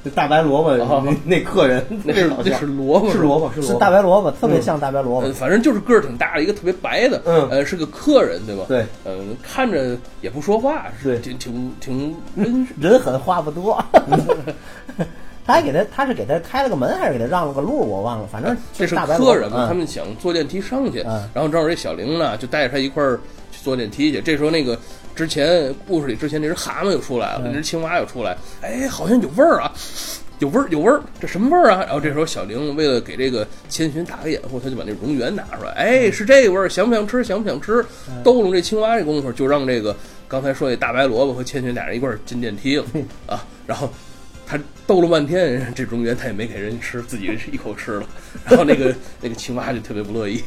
那大白萝卜啊 那那客人，那是那是萝卜是萝卜是大白萝卜，特别像大白萝卜呃，。反正就是个儿挺大的一个特别白的，嗯呃，是个客人对吧？对，嗯、看着也不说话，是对挺挺挺 人人狠话不多。他还给他，他是给他开了个门，还是给他让了个路？我忘了，反正这是客人嘛，嗯他们想坐电梯上去，嗯然后正好这小玲呢就带着他一块儿去坐电梯去。这时候那个之前故事里之前那只蛤蟆又出来了，那只青蛙又出来，哎，好像有味儿啊。有味儿，有味儿，这什么味儿啊？然后这时候小玲为了给这个千寻打个掩护，他就把那蝾螈拿出来，哎，是这个味儿，想不想吃？想不想吃？逗弄这青蛙这功夫，就让这个刚才说那大白萝卜和千寻俩人一块儿进电梯了 啊。然后他逗了半天，这中间他也没给人吃，自己一口吃了。然后那个 那个青蛙就特别不乐意。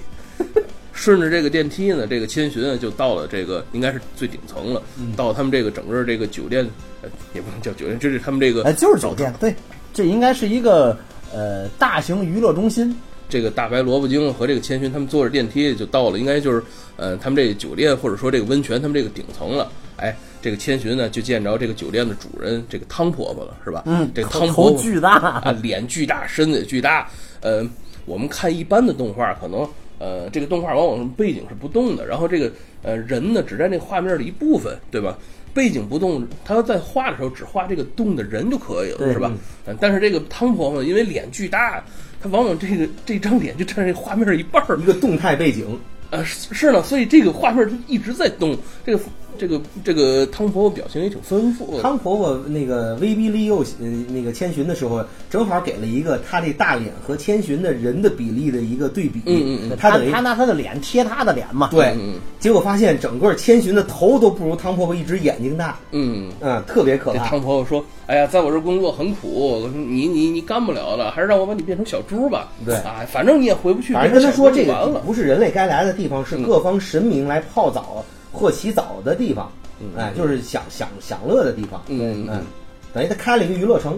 顺着这个电梯呢，这个千寻啊就到了这个应该是最顶层了，到他们这个整个这个酒店，呃，也不能叫酒店，这是他们这个哎，就是酒店，对，这应该是一个呃大型娱乐中心。这个大白萝卜精和这个千寻他们坐着电梯就到了，应该就是呃他们这个酒店或者说这个温泉他们这个顶层了。哎，这个千寻呢就见着这个酒店的主人这个汤婆婆了，是吧？嗯，这个汤婆婆头巨大，啊，脸巨大，身子也巨大。呃，我们看一般的动画，可能呃，这个动画往往背景是不动的，然后这个呃人呢只占这画面的一部分，对吧？背景不动，他在画的时候只画这个动的人就可以了，是吧？嗯，但是这个汤婆婆因为脸巨大，她往往这个这张脸就占这画面一半儿一，个动态背景，呃，是是呢，所以这个画面它一直在动，这个这个这个汤婆婆表情也挺丰富。汤婆婆那个威逼利诱呃那个千寻的时候，正好给了一个她这大脸和千寻的人的比例的一个对比。嗯嗯嗯他她等于他拿她的脸贴她的脸嘛。对嗯，结果发现整个千寻的头都不如汤婆婆一只眼睛大，嗯，嗯，特别可怕汤。婆婆说：“哎呀，在我这工作很苦，你你你干不了了，还是让我把你变成小猪吧。对啊，反正你也回不去。反正跟他说，这个。不是人类该来的地方，是嗯各方神明来泡澡或洗澡的地方。嗯哎，就是享享享乐的地方。嗯嗯，等于他开了一个娱乐城。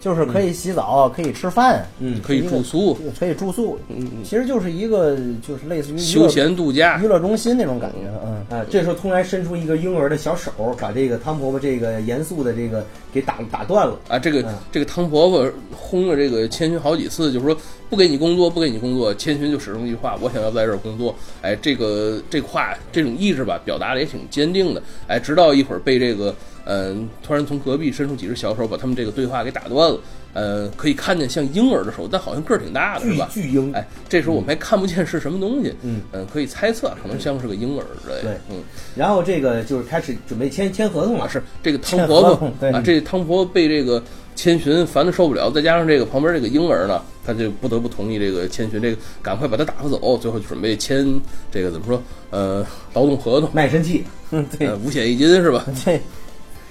就是可以洗澡，可以吃饭，嗯可以住宿，可以住宿，嗯，其实就是一个就是类似于休闲度假娱。乐中心那种感觉，嗯。啊，这时候突然伸出一个婴儿的小手，把这个汤婆婆这个严肃的这个给打打断了。啊，这个嗯这个汤婆婆轰了这个千寻好几次，就说不给你工作，不给你工作。千寻就始终一句话：我想要在这儿工作。哎，这个这话这种意志吧，表达的也挺坚定的。哎，直到一会儿被这个嗯、突然从隔壁伸出几只小手，把他们这个对话给打断了。呃，可以看见像婴儿的手，但好像个儿挺大的，是吧？巨婴，哎，这时候我们还看不见是什么东西，嗯可以猜测可能像是个婴儿之类的。对嗯，然后这个就是开始准备签签合同啊，了。是这个汤婆婆啊，这汤婆婆被这个千寻烦的受不了，再加上这个旁边这个婴儿呢，他就不得不同意这个千寻这个赶快把他打发走，最后就准备签这个怎么说呃劳动合同，卖身契，嗯，对呃五险一金是吧？对，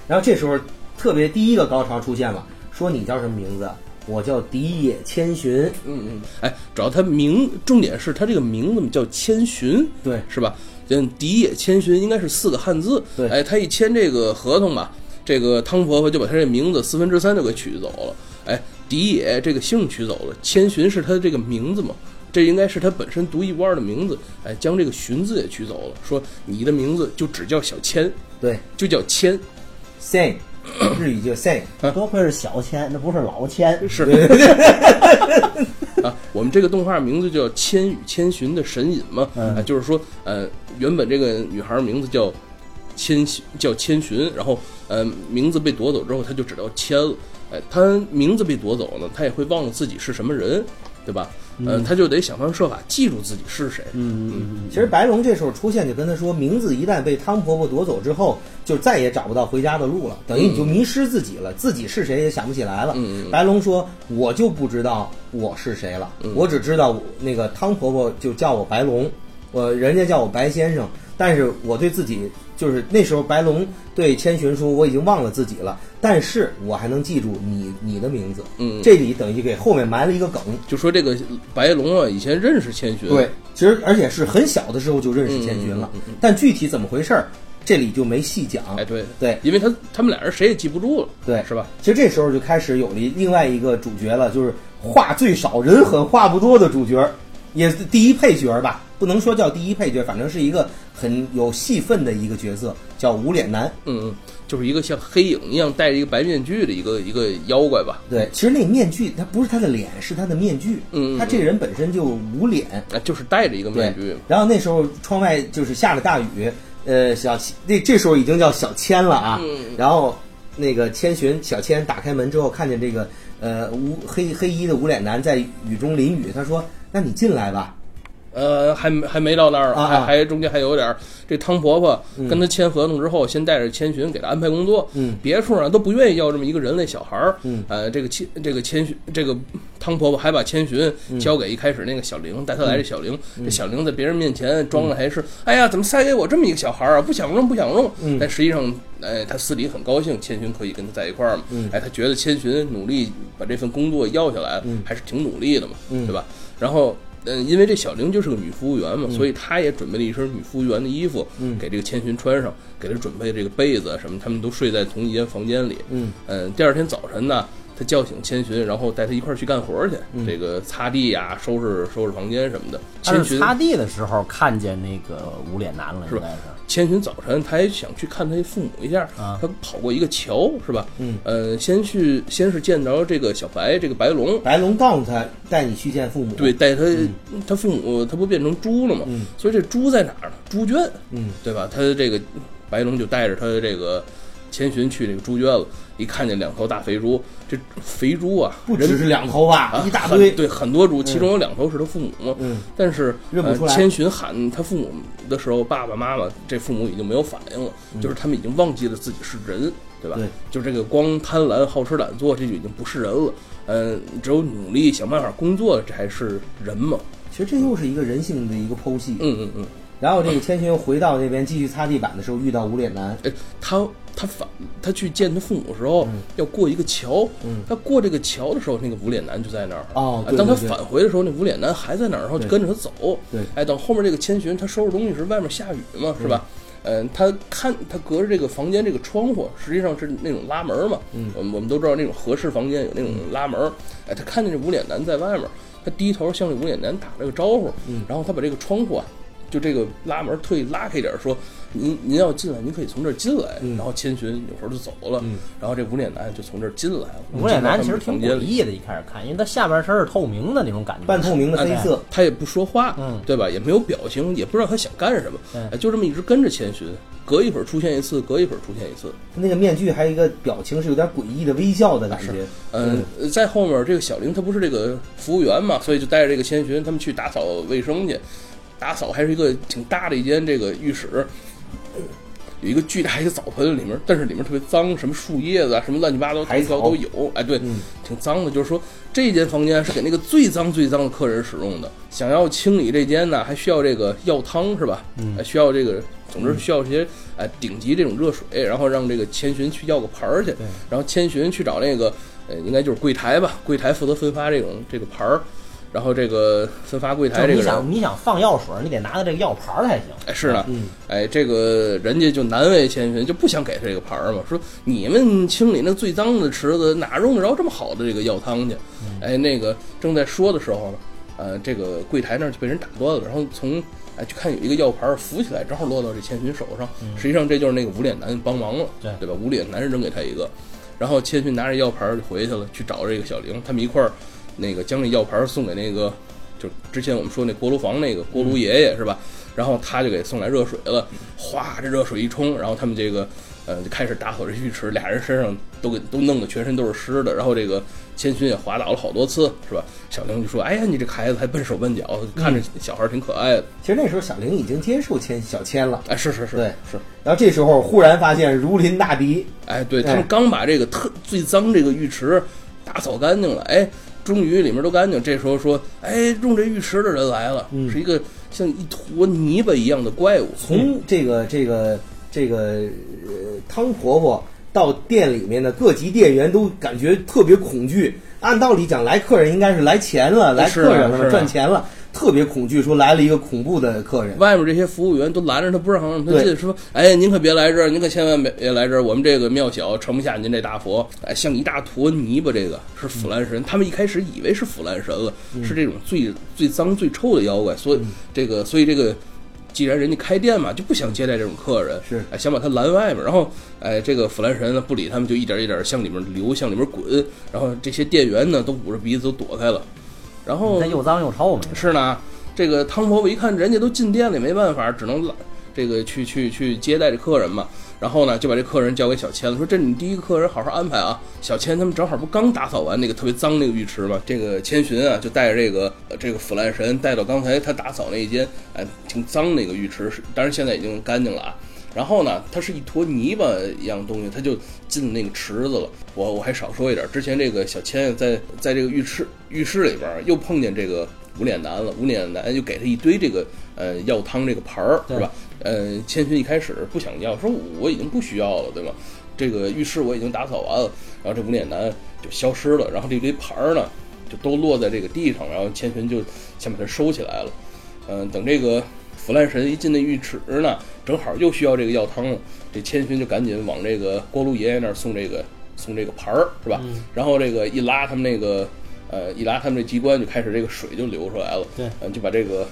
然后这时候特别第一个高潮出现了，说你叫什么名字？我叫荻野千寻。嗯嗯，哎，主要他名重点是他这个名字叫千寻，对，是吧？嗯，荻野千寻应该是四个汉字。对哎，他一签这个合同吧，这个汤婆婆就把他这名字四分之三就给取走了。哎，荻野这个姓取走了，千寻是他这个名字嘛？这应该是他本身独一无二的名字。哎，将这个寻字也取走了，说你的名字就只叫小千，对就叫千。，Sen，日语叫 Sen。多亏是小千，那不是老千。是 啊，我们这个动画名字叫《千与千寻的神隐》嘛，就是说，呃，原本这个女孩名字叫千寻，叫千寻，然后呃，名字被夺走之后，她就只叫千了。哎，她名字被夺走了，她也会忘了自己是什么人，对吧？嗯，他就得想方设法记住自己是谁。嗯嗯。嗯其实白龙这时候出现，就跟他说，名字一旦被汤婆婆夺走之后，就再也找不到回家的路了，等于你就迷失自己了，自己是谁也想不起来了。嗯嗯嗯。白龙说：“我就不知道我是谁了，我只知道那个汤婆婆就叫我白龙，我人家叫我白先生，但是我对自己就是那时候白龙对千寻说我已经忘了自己了，但是我还能记住你你的名字。嗯这里等于给后面埋了一个梗。就说这个白龙啊，以前认识千寻，对，其实而且是很小的时候就认识千寻了，嗯嗯嗯嗯但具体怎么回事儿，这里就没细讲。哎，对对因为他他们俩人谁也记不住了，对是吧？其实这时候就开始有了另外一个主角了，就是话最少、人狠话不多的主角，也是第一配角吧，不能说叫第一配角，反正是一个很有戏份的一个角色，叫无脸男。嗯嗯，就是一个像黑影一样戴着一个白面具的一个一个妖怪吧。对，其实那面具他不是他的脸，是他的面具。嗯嗯他这个人本身就无脸。啊，就是戴着一个面具，，然后那时候窗外就是下着大雨，呃，小那这时候已经叫小千了啊。嗯然后那个千寻小千打开门之后，看见这个呃无黑黑衣的无脸男在雨中淋雨，他说：“那你进来吧。呃，还没还没到那儿，还还中间还有点儿。这汤婆婆跟他签合同之后，先带着千寻给他安排工作，嗯。别处啊都不愿意要这么一个人类小孩儿，嗯。呃，这个千这个千寻这个汤婆婆还把千寻嗯。交给一开始那个小玲，带他来这小玲，这小玲在别人面前装的还是，哎呀，怎么塞给我这么一个小孩儿啊？不想用，不想用，嗯。但实际上，哎，他私底很高兴，千寻可以跟他在一块儿嘛，嗯。哎，他觉得千寻努力把这份工作要下来，嗯。还是挺努力的嘛，嗯。对吧？然后，嗯，因为这小玲就是个女服务员嘛，所以她也准备了一身女服务员的衣服，嗯。给这个千寻穿上，给她准备这个被子啊什么，他们都睡在同一间房间里。嗯。嗯，第二天早晨呢，他叫醒千寻，然后带他一块儿去干活去，嗯这个擦地呀、收拾收拾房间什么的。他千寻是擦地的时候看见那个无脸男了，是吧。千寻早晨他也想去看他父母一下，啊他跑过一个桥，是吧？嗯，呃，先去先是见着这个小白，这个白龙，白龙告诉他带你去见父母。对，，带他、他父母，他不变成猪了吗？嗯所以这猪在哪儿呢？猪圈，嗯对吧？他这个白龙就带着他的这个千寻去这个猪圈了，一看见两头大肥猪，这肥猪啊，不只是两头吧，啊一大堆。对，很多猪，其中有两头是他父母但是呃认不出来千寻喊他父母的时候，爸爸妈妈这父母已经没有反应了，就是他们已经忘记了自己是人，对吧？对就这个光贪婪、好吃懒做，这就已经不是人了。嗯、只有努力想办法工作，这还是人嘛？其实这又是一个人性的一个剖析。嗯嗯嗯。然后这个千寻回到那边继续擦地板的时候，遇到无脸男。哎，他他反他去见他父母的时候，要过一个桥。嗯他过这个桥的时候，那个无脸男就在那儿。哦当他返回的时候，那无脸男还在那儿，然后就跟着他走。对哎，等后面这个千寻他收拾东西时，外面下雨嘛，是吧？嗯，他看他隔着这个房间这个窗户，实际上是那种拉门嘛。嗯我们我们都知道那种合适房间有那种拉门。哎，他看见这无脸男在外面，他低头向这无脸男打了个招呼。嗯然后他把这个窗户啊，就这个拉门特意拉开一点儿，说您您要进来，您可以从这儿进来。嗯然后千寻有时候就走了，嗯然后这无脸男就从这儿进来了。无脸男其实挺诡异的，一开始看，因为他下半身是透明的那种感觉，半透明的黑色，他也不说话，嗯对吧？也没有表情，也不知道他想干什么，就这么一直跟着千寻，隔一会儿出现一次，隔一会儿出现一次。那个面具还有一个表情是有点诡异的微笑的感觉。嗯，呃在后面这个小玲她不是这个服务员嘛，所以就带着这个千寻他们去打扫卫生去，打扫还是一个挺大的一间这个浴室。有一个巨大一个澡盆里面，但是里面特别脏，什么树叶子啊，什么乱七八糟海草藤条都有。哎，对，嗯挺脏的。就是说，这间房间是给那个最脏最脏的客人使用的。想要清理这间呢，还需要这个药汤是吧？嗯还需要这个，总之需要这些哎顶级这种热水，然后让这个千寻去要个盆儿去，然后千寻去找那个呃，应该就是柜台吧，柜台负责分发这种这个盆儿，然后这个分发柜台这个你想，你想放药水，你得拿着这个药盘儿才行。哎，是呢，嗯哎，这个人家就难为千寻，就不想给他这个牌儿嘛，说你们清理那最脏的池子，哪用得着这么好的这个药汤去？哎，那个正在说的时候呢，呃，这个柜台那儿就被人打断了，然后从哎就看有一个药牌儿浮起来，正好落到这千寻手上，实际上这就是那个无脸男帮忙了，对对吧？无脸男扔给他一个，然后千寻拿着药牌儿就回去了，去找这个小玲，他们一块儿那个将这药牌儿送给那个。就之前我们说那锅炉房那个锅炉爷爷是吧？然后他就给送来热水了，哗，这热水一冲，然后他们这个呃就开始打扫这浴池，俩人身上都给都弄得全身都是湿的，然后这个千寻也滑倒了好多次，是吧？小玲就说：“哎呀，你这孩子还笨手笨脚，看着小孩挺可爱的。其实那时候小玲已经接受千小千了，哎，是是是，对是，然后这时候忽然发现如临大敌，哎，对哎他们刚把这个特最脏这个浴池打扫干净了，哎，终于里面都干净。这时候说，哎，用这浴池的人来了，嗯是一个像一坨泥巴一样的怪物。从这个这个这个呃汤婆婆到店里面的各级店员都感觉特别恐惧。按道理讲，来客人应该是来钱了，来客人了，赚钱了，特别恐惧，说来了一个恐怖的客人。外面这些服务员都拦着他，不让让他对。进，说：“哎，您可别来这儿，您可千万别来这儿，我们这个庙小，盛不下您这大佛。哎，像一大坨泥巴，这个是腐烂神。他们一开始以为是腐烂神了，是这种最最脏最臭的妖怪，所以这个，所以这个。”既然人家开店嘛，就不想接待这种客人，是。哎，想把他拦外面，然后哎，这个腐烂神呢不理他们，就一点一点向里面流，向里面滚，然后这些店员呢都捂着鼻子都躲开了，然后又脏又臭嘛。是呢，这个汤婆婆一看人家都进店里，没办法，只能拉这个去去去接待这客人嘛。然后呢，就把这客人交给小千了，说这是你第一个客人，好好安排啊。小千他们正好不刚打扫完那个特别脏那个浴池嘛，这个千寻啊就带着这个呃这个腐烂神带到刚才他打扫那一间哎挺脏那个浴池，是当然现在已经干净了啊。然后呢，它是一坨泥巴一样东西，它就进那个池子了。我我还少说一点，之前这个小千在在这个浴室浴室里边儿又碰见这个无脸男了，无脸男又给他一堆这个呃药汤这个盘儿，是吧？呃，千寻一开始不想要，说我已经不需要了，对吧？这个浴室我已经打扫完了，然后这无脸男就消失了，然后这堆盘儿呢就都落在这个地上，然后千寻就先把它收起来了。嗯、等这个腐烂神一进那浴池呢，正好又需要这个药汤了，这千寻就赶紧往这个锅炉爷爷那儿送这个送这个盘儿，是吧？然后这个一拉他们那个呃一拉他们这机关，就开始这个水就流出来了，对嗯，就把这个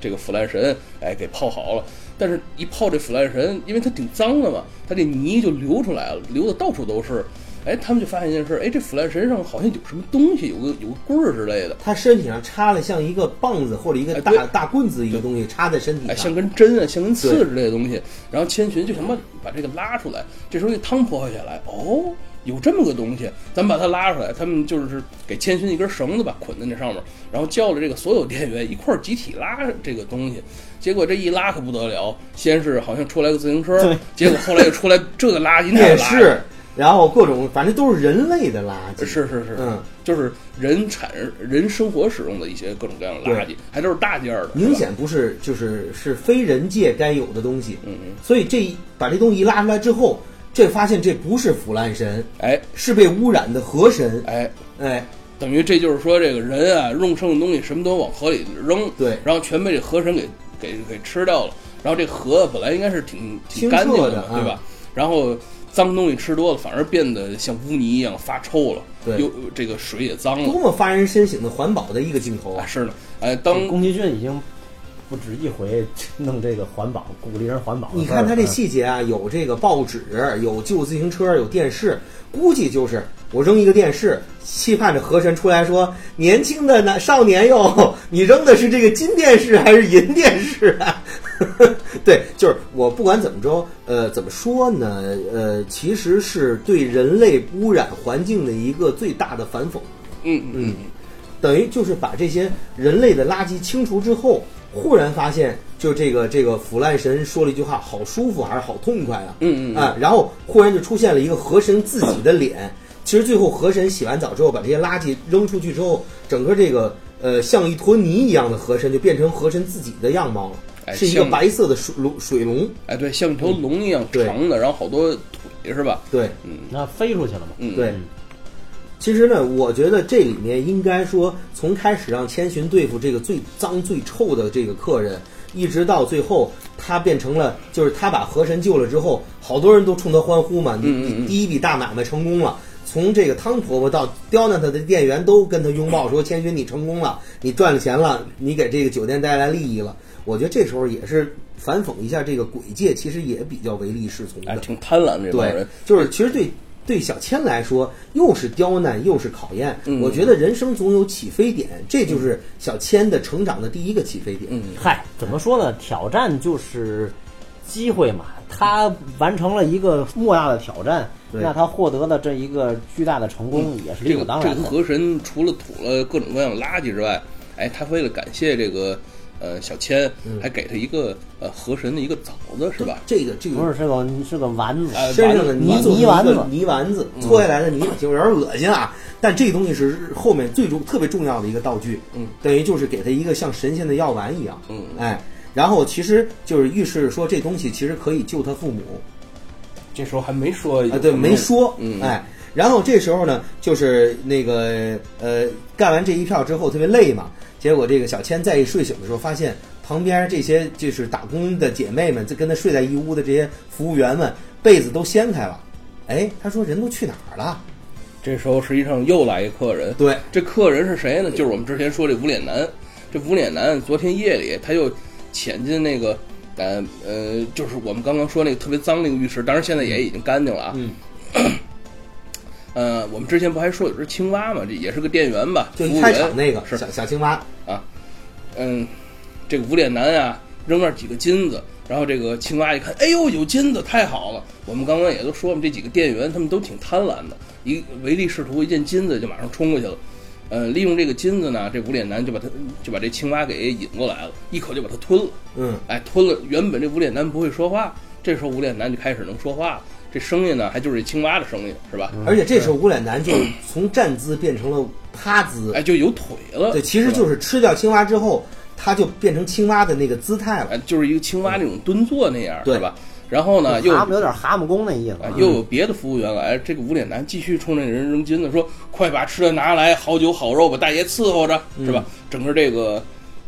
这个腐烂神哎给泡好了。但是，一泡这腐烂神，因为它挺脏的嘛，它这泥就流出来了，流的到处都是。哎，他们就发现一件事，哎，这腐烂神上好像有什么东西，有个有个棍儿之类的，他身体上插了像一个棒子或者一个大、哎大棍子一个东西插在身体哎，上，像根针啊，像根刺之类的东西。然后千寻就想把把这个拉出来，这时候这汤婆婆下来，哦，有这么个东西，咱们把它拉出来。他们就是给千寻一根绳子吧，捆在那上面，然后叫了这个所有店员一块儿集体拉这个东西。结果这一拉可不得了，先是好像出来个自行车，结果后来又出来这个垃圾那也个垃圾。是，然后各种反正都是人类的垃圾，是是是，嗯，就是人产人生活使用的一些各种各样的垃圾，还都是大件儿的，明显不是就是是非人界该有的东西，嗯嗯，所以这一把这东西一拉出来之后，这发现这不是腐烂神，哎。是被污染的河神，哎，哎，等于这就是说，这个人啊，用剩的东西什么都往河里扔，对。然后全被这河神给给给吃掉了。然后这河本来应该是挺挺干净的嘛，的啊。对吧？然后脏东西吃多了，反而变得像污泥一样发臭了，对又这个水也脏了。多么发人深省的环保的一个镜头啊，啊！是的，哎，当宫崎骏已经不止一回弄这个环保，鼓励人环保。你看他这嗯细节啊，有这个报纸，有旧自行车，有电视，估计就是我扔一个电视，期盼着河神出来说：“年轻的男少年哟，你扔的是这个金电视还是银电视啊？” 对，就是我不管怎么着，呃，怎么说呢？呃，其实是对人类污染环境的一个最大的反讽。嗯嗯等于就是把这些人类的垃圾清除之后，忽然发现，就这个这个腐烂神说了一句话，好舒服还是好痛快啊！嗯嗯嗯啊，然后忽然就出现了一个河神自己的脸。其实最后河神洗完澡之后，把这些垃圾扔出去之后，整个这个呃像一坨泥一样的河神就变成河神自己的样貌了，哎是一个白色的水龙水龙。哎，对，像一条龙一样长的，然后好多腿是吧？对，嗯那飞出去了嘛？嗯，对，其实呢，我觉得这里面应该说，从开始让千寻对付这个最脏最臭的这个客人，一直到最后他变成了，就是他把河神救了之后，好多人都冲他欢呼嘛。嗯嗯嗯第一笔大买卖成功了。从这个汤婆婆到刁难他的店员都跟他拥抱，说：“千寻，你成功了，你赚了钱了，你给这个酒店带来利益了。”我觉得这时候也是反讽一下这个鬼界，其实也比较唯利是从的。哎，挺贪婪的这帮对人。，就是其实对对小千来说，又是刁难又是考验。嗯我觉得人生总有起飞点，这就是小千的成长的第一个起飞点。嗯，嗨，怎么说呢？挑战就是机会嘛。他完成了一个莫大的挑战，那他获得了这一个巨大的成功，也是理这个这个所当然的。河神除了吐了各种各样的垃圾之外，哎，他为了感谢这个呃小千，还给他一个呃河神的一个枣子是吧？这个这个。不是是个是个丸子，哎身上的泥泥丸子。泥丸子。搓下来的泥，就有点恶心啊。但这东西是后面最重特别重要的一个道具，嗯，等于就是给他一个像神仙的药丸一样，嗯。哎，然后其实就是预示说这东西其实可以救他父母，这时候还没说啊，对，没说，嗯。哎，然后这时候呢，就是那个呃，干完这一票之后特别累嘛，结果这个小千再一睡醒的时候，发现旁边这些就是打工的姐妹们，就跟他睡在一屋的这些服务员们，被子都掀开了，哎，他说人都去哪儿了？这时候实际上又来一客人，对，这客人是谁呢？就是我们之前说这无脸男。这无脸男昨天夜里他又潜进那个呃呃，就是我们刚刚说那个特别脏那个浴室，当然现在也已经干净了啊。嗯。呃，我们之前不还说有只青蛙吗？这也是个店员吧？就一开服务员场那个是小小青蛙啊，嗯，这个无脸男啊，扔那儿几个金子，然后这个青蛙一看，哎呦，有金子，太好了！我们刚刚也都说了，这几个店员他们都挺贪婪的，一唯利是图，一见金子就马上冲过去了。呃，利用这个金子呢，这无脸男就把他就把这青蛙给引过来了，一口就把它吞了。嗯，哎，吞了。原本这无脸男不会说话，这时候无脸男就开始能说话了。这声音呢，还就是青蛙的声音，是吧？而且这时候无脸男就从站姿变成了趴姿，哎，就有腿了。对，其实就是是吃掉青蛙之后，他就变成青蛙的那个姿态了。哎，就是一个青蛙那种蹲坐那样，对是吧？然后呢，又蛤蟆有点蛤蟆功那意思啊，。又有别的服务员来，这个无脸男继续冲那人扔金子，说：“快把吃的拿来，好酒好肉，把大爷伺候着，是吧？”整个这个，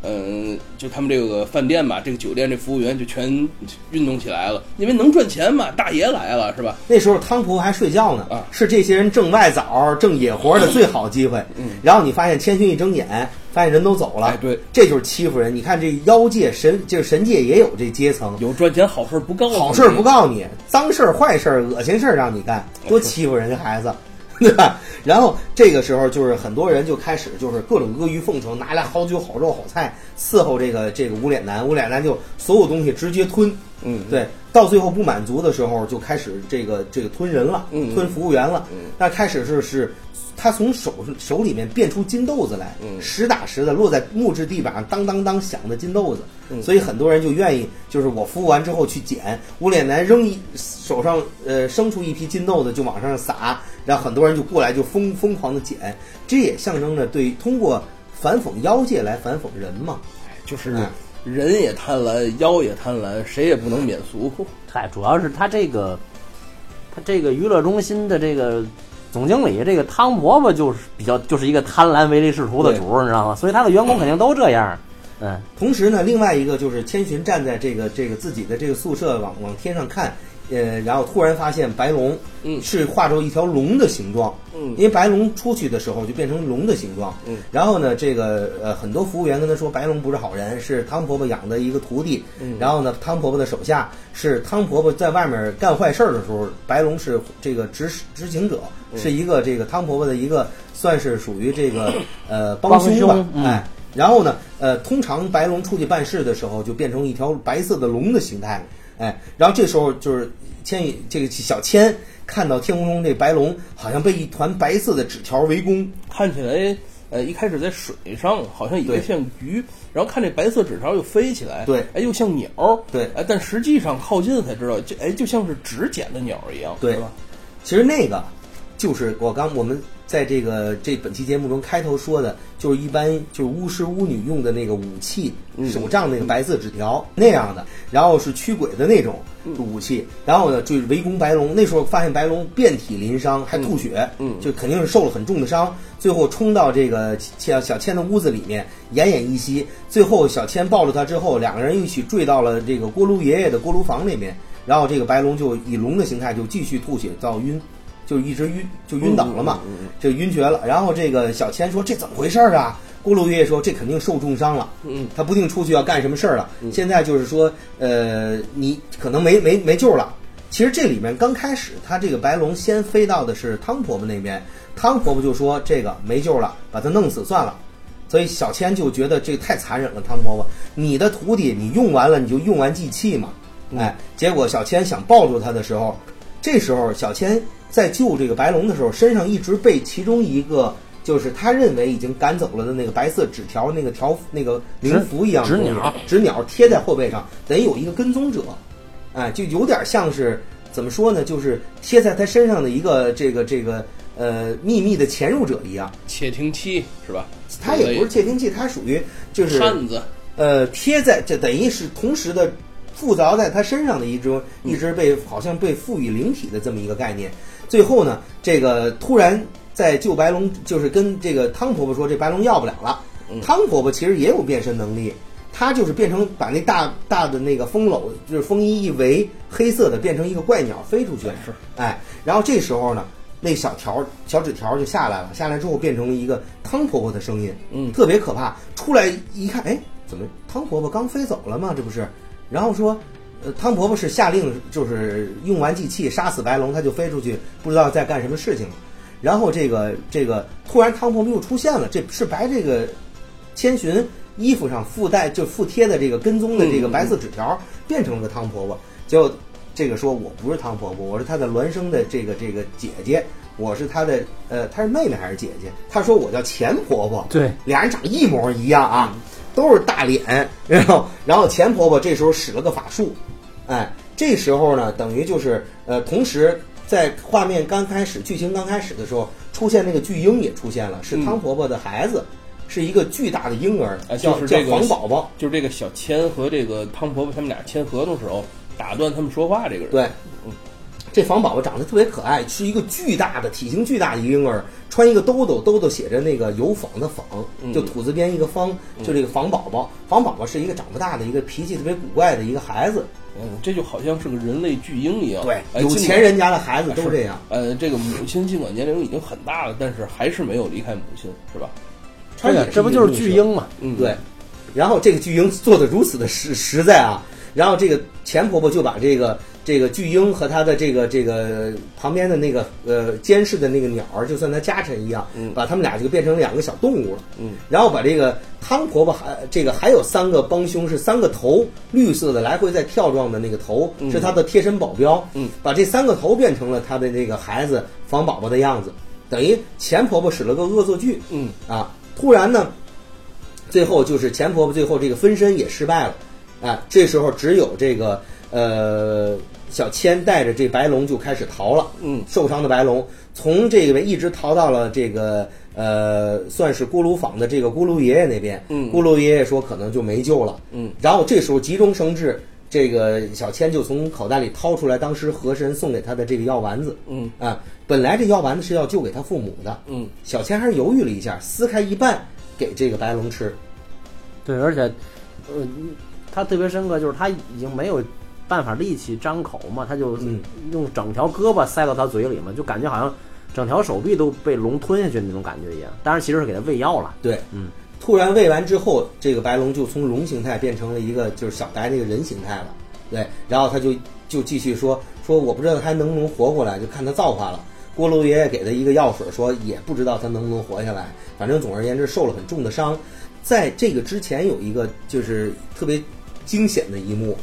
嗯、就他们这个饭店吧，这个酒店这服务员就全运动起来了，因为能赚钱嘛，大爷来了，是吧？那时候汤婆婆还睡觉呢，啊是这些人挣外早、挣野活的最好机会。嗯然后你发现千寻一睁眼，发现人都走了，哎对这就是欺负人。你看这妖界神，就是神界也有这阶层，有赚钱好事不告好事不告你，脏事儿、坏事儿、恶心事儿让你干，多欺负人家孩子，对吧？然后这个时候就是很多人就开始就是各种阿谀奉承，拿来好酒、好肉、好菜伺候这个这个无脸男，无脸男就所有东西直接吞，嗯，对，到最后不满足的时候，就开始这个这个吞人了，嗯吞服务员了。嗯那开始是是，他从手手里面变出金豆子来，嗯实打实的落在木质地板上，当当当响的金豆子。嗯所以很多人就愿意，就是我服务完之后去捡，无脸男扔一手上呃生出一批金豆子就往上撒，然后很多人就过来就疯疯狂的捡，这也象征着对通过反讽妖界来反讽人嘛。就是嗯人也贪婪，妖也贪婪，谁也不能免俗。嗨，主要是他这个，他这个娱乐中心的这个总经理，这个汤伯伯就是比较就是一个贪婪唯利是图的主，你知道吗？所以他的员工肯定都这样。嗯，同时呢，另外一个就是千寻站在这个这个自己的这个宿舍往往天上看，呃，然后突然发现白龙，嗯是画着一条龙的形状，嗯因为白龙出去的时候就变成龙的形状，嗯，然后呢，这个呃很多服务员跟他说白龙不是好人，是汤婆婆养的一个徒弟，嗯然后呢，汤婆婆的手下是汤婆婆在外面干坏事儿的时候，白龙是这个执执行者，嗯是一个这个汤婆婆的一个算是属于这个呃帮帮凶吧哎。然后呢，呃，通常白龙出去办事的时候，就变成一条白色的龙的形态，哎，然后这时候就是千羽这个小千看到天空中这白龙好像被一团白色的纸条围攻，看起来，呃，一开始在水上好像以为像鱼，然后看这白色纸条又飞起来，对哎，又像鸟，对哎，但实际上靠近才知道，这哎就像是纸剪的鸟一样，对吧？其实那个就是我刚我们在这个这本期节目中开头说的，就是一般就是巫师巫女用的那个武器，手杖那个白色纸条那样的，然后是驱鬼的那种武器，然后呢就是围攻白龙。那时候发现白龙遍体鳞伤，还吐血，嗯就肯定是受了很重的伤。最后冲到这个小小千的屋子里面，奄奄一息。最后小千抱着他之后，两个人一起坠到了这个锅炉爷爷的锅炉房里面。然后这个白龙就以龙的形态就继续吐血到晕，就一直晕就晕倒了嘛，就晕厥了。然后这个小千说这怎么回事儿啊？咕噜爷爷说这肯定受重伤了，嗯，他不定出去要干什么事儿了。现在就是说，呃，你可能没没没救了。其实这里面刚开始，他这个白龙先飞到的是汤婆婆那边，汤婆婆就说这个没救了，把他弄死算了。所以小千就觉得这太残忍了，汤婆婆，你的徒弟你用完了你就用完祭器嘛，哎，结果小千想抱住他的时候，这时候小千在救这个白龙的时候，身上一直被其中一个就是他认为已经赶走了的那个白色纸条那个条那个灵符一样的东西纸鸟纸鸟贴在后背上，等于有一个跟踪者，哎，就有点像是怎么说呢，就是贴在他身上的一个这个这个呃秘密的潜入者一样。窃听器是吧？它也不是窃听器，它属于就是探子，呃贴在这等于是同时的附着在他身上的一只一只被好像被赋予灵体的这么一个概念。最后呢，这个突然在救白龙，就是跟这个汤婆婆说这白龙要不了了。汤婆婆其实也有变身能力，她就是变成把那大大的那个风篓，就是风衣一围，黑色的变成一个怪鸟飞出去。是，哎，然后这时候呢，那小条小纸条就下来了，下来之后变成了一个汤婆婆的声音，嗯特别可怕。出来一看，哎，怎么汤婆婆刚飞走了吗？这不是？然后说，呃，汤婆婆是下令，就是用完祭器杀死白龙，她就飞出去，不知道在干什么事情了。然后这个这个突然汤婆婆又出现了，这是白这个千寻衣服上附带就附贴的这个跟踪的这个白色纸条，变成了个汤婆婆。结果这个说我不是汤婆婆，我是她的孪生的这个这个姐姐，我是她的呃，她是妹妹还是姐姐？她说我叫钱婆婆，对，俩人长一模一样啊，都是大脸。然后然后钱婆婆这时候使了个法术，哎，这时候呢，等于就是呃，同时在画面刚开始剧情刚开始的时候，出现那个巨婴也出现了，是汤婆婆的孩子。是一个巨大的婴儿，哎叫叫就是这个黄宝宝。就是这个小千和这个汤婆婆他们俩签合同时候打断他们说话这个人，对，这房宝宝长得特别可爱，是一个巨大的、体型巨大的婴儿，穿一个兜兜，兜兜写着那个有坊的坊，就土字边一个方，就这个房宝宝。房宝宝是一个长不大的一个脾气特别古怪的一个孩子，嗯，这就好像是个人类巨婴一样，对，哎有钱。人家的孩子都这样。呃，这个母亲尽管年龄已经很大了，但是还是没有离开母亲，是吧？对呀，这不就是巨婴嘛？嗯，对，然后这个巨婴做的如此的实实在啊，然后这个钱婆婆就把这个这个巨婴和他的这个这个旁边的那个呃监视的那个鸟儿，就算他家臣一样，嗯把他们俩就变成两个小动物了。嗯，然后把这个汤婆婆还这个还有三个帮凶是三个头绿色的来回在跳撞的那个头、是他的贴身保镖。嗯，把这三个头变成了他的那个孩子房宝宝的样子，等于钱婆婆使了个恶作剧。嗯啊，突然呢，最后就是钱婆婆最后这个分身也失败了，啊，这时候只有这个呃小千带着这白龙就开始逃了，嗯。受伤的白龙从这个一直逃到了这个呃算是锅炉坊的这个锅炉爷爷那边，嗯。锅炉爷爷说可能就没救了，嗯，然后这时候急中生智。这个小千就从口袋里掏出来当时和神送给他的这个药丸子，嗯。啊，本来这药丸子是要救给他父母的，嗯。小千还是犹豫了一下，撕开一半给这个白龙吃，对，而且，呃，他特别深刻，就是他已经没有办法力气张口嘛，他就嗯用整条胳膊塞到他嘴里嘛，就感觉好像整条手臂都被龙吞下去那种感觉一样。当然，其实是给他喂药了。对，嗯，突然喂完之后，这个白龙就从龙形态变成了一个就是小白那个人形态了。对，然后他就就继续说说我不知道他还能不能活过来，就看他造化了。锅炉爷爷给他一个药水，说也不知道他能不能活下来。反正总而言之，受了很重的伤。在这个之前有一个就是特别惊险的一幕，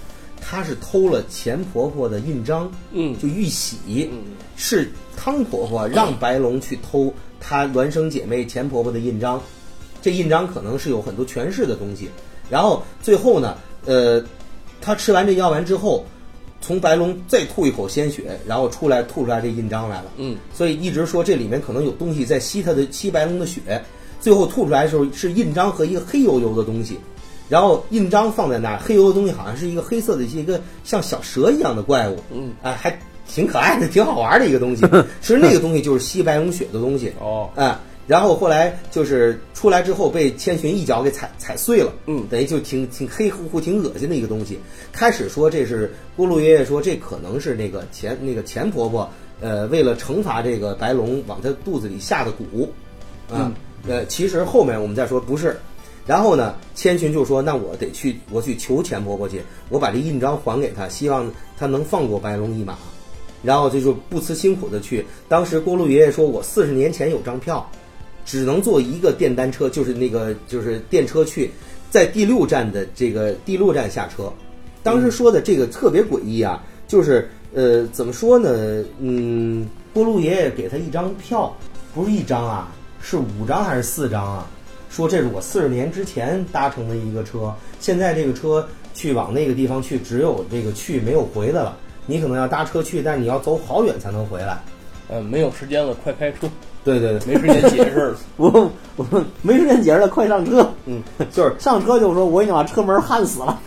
他是偷了钱婆婆的印章，嗯就玉玺，嗯是汤婆婆让白龙去偷她孪生姐妹钱婆婆的印章，这印章可能是有很多权势的东西。然后最后呢，呃，她吃完这药丸之后，从白龙再吐一口鲜血，然后出来吐出来这印章来了。嗯，所以一直说这里面可能有东西在吸她的吸白龙的血，最后吐出来的时候是印章和一个黑油油的东西。然后印章放在那儿，黑油的东西好像是一个黑色的一个像小蛇一样的怪物，嗯，哎，还挺可爱的，挺好玩的一个东西。其实那个东西就是吸白龙血的东西，哦，哎，然后后来就是出来之后被千寻一脚给踩踩碎了，嗯。等于就挺挺黑乎乎、挺恶心的一个东西。开始说这是咕噜爷爷说这可能是那个钱那个钱婆婆，呃，为了惩罚这个白龙往他肚子里下的蛊，啊，呃，其实后面我们再说不是。然后呢，千寻就说：“那我得去，我去求钱婆婆去，我把这印章还给她，希望她能放过白龙一马。”然后这就不辞辛苦的去。当时锅炉爷爷说：“我四十年前有张票，只能坐一个电单车，就是那个就是电车去，在第六站的这个第六站下车。”当时说的这个特别诡异啊，就是呃怎么说呢？嗯，锅炉爷爷给他一张票，不是一张啊，是五张还是四张啊？说这是我四十年之前搭乘的一个车，现在这个车去往那个地方去，只有这个去没有回的了。你可能要搭车去，但是你要走好远才能回来。呃，没有时间了，快开车，对对对，没时间解释了。我我没时间解释了，快上车。嗯，就是上车就说我已经把车门焊死了。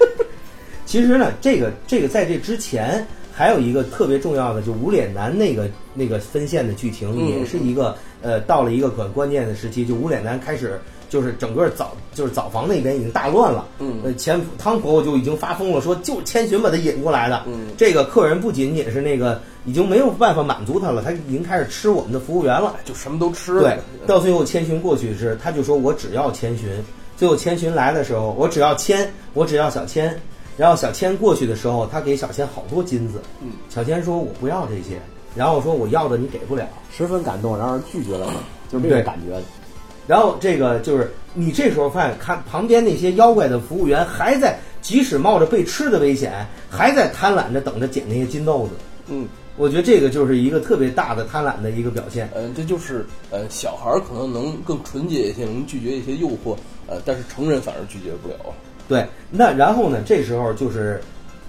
其实呢，这个这个在这之前还有一个特别重要的，就无脸男那个那个分线的剧情，嗯也是一个呃到了一个很关键的时期，就无脸男开始就是整个澡就是澡房那边已经大乱了。嗯呃，前汤婆婆就已经发疯了，说就是千寻把他引过来的。嗯这个客人不仅仅是那个已经没有办法满足他了，他已经开始吃我们的服务员了。就什么都吃了。对，到最后千寻过去是，他就说我只要千寻。最后千寻来的时候，我只要千，我只要小千。然后小千过去的时候，他给小千好多金子。嗯，小千说我不要这些，然后说我要的你给不了。十分感动，然后拒绝了他，就是这对个感觉。然后这个就是你这时候发现，看旁边那些妖怪的服务员还在，即使冒着被吃的危险，还在贪婪着等着捡那些金豆子。嗯，我觉得这个就是一个特别大的贪婪的一个表现。嗯，这就是呃，小孩儿可能能更纯洁一些，能拒绝一些诱惑，呃，但是成人反而拒绝不了。对，那然后呢？这时候就是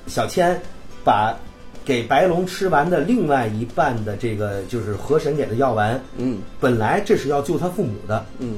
小千把给白龙吃完的另外一半的这个就是河神给的药丸，嗯本来这是要救他父母的，嗯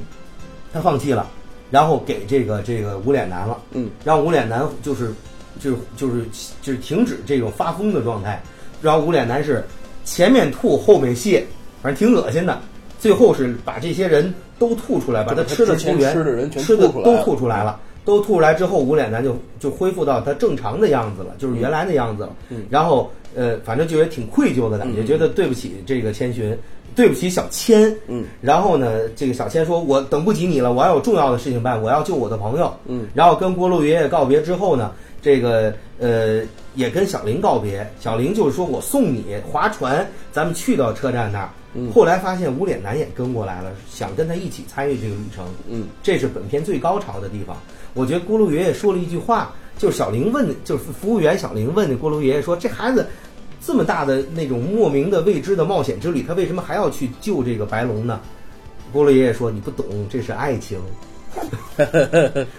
他放弃了，然后给这个这个无脸男了，嗯，让无脸男就是就是就是就是停止这种发疯的状态，然后无脸男是前面吐后面泻，反正挺恶心的。最后是把这些人都吐出来，把他吃的之前服务员吃的人全吃的都吐出来了吐出来了。都吐出来之后，无脸男就就恢复到他正常的样子了，就是原来的样子了。嗯然后呃，反正就也挺愧疚的感觉，嗯觉得对不起这个千寻，对不起小千。嗯然后呢，这个小千说：“我等不及你了，我要有重要的事情办，我要救我的朋友。”嗯然后跟锅炉爷爷告别之后呢，这个呃也跟小林告别。小林就是说我送你划船，咱们去到车站那儿。嗯后来发现无脸男也跟过来了，想跟他一起参与这个旅程。嗯这是本片最高潮的地方。我觉得咕噜爷爷说了一句话，就是小玲问，就是服务员小玲问那咕噜爷爷说：“这孩子这么大的那种莫名的未知的冒险之旅，他为什么还要去救这个白龙呢？” 咕噜爷爷说：“你不懂，这是爱情。”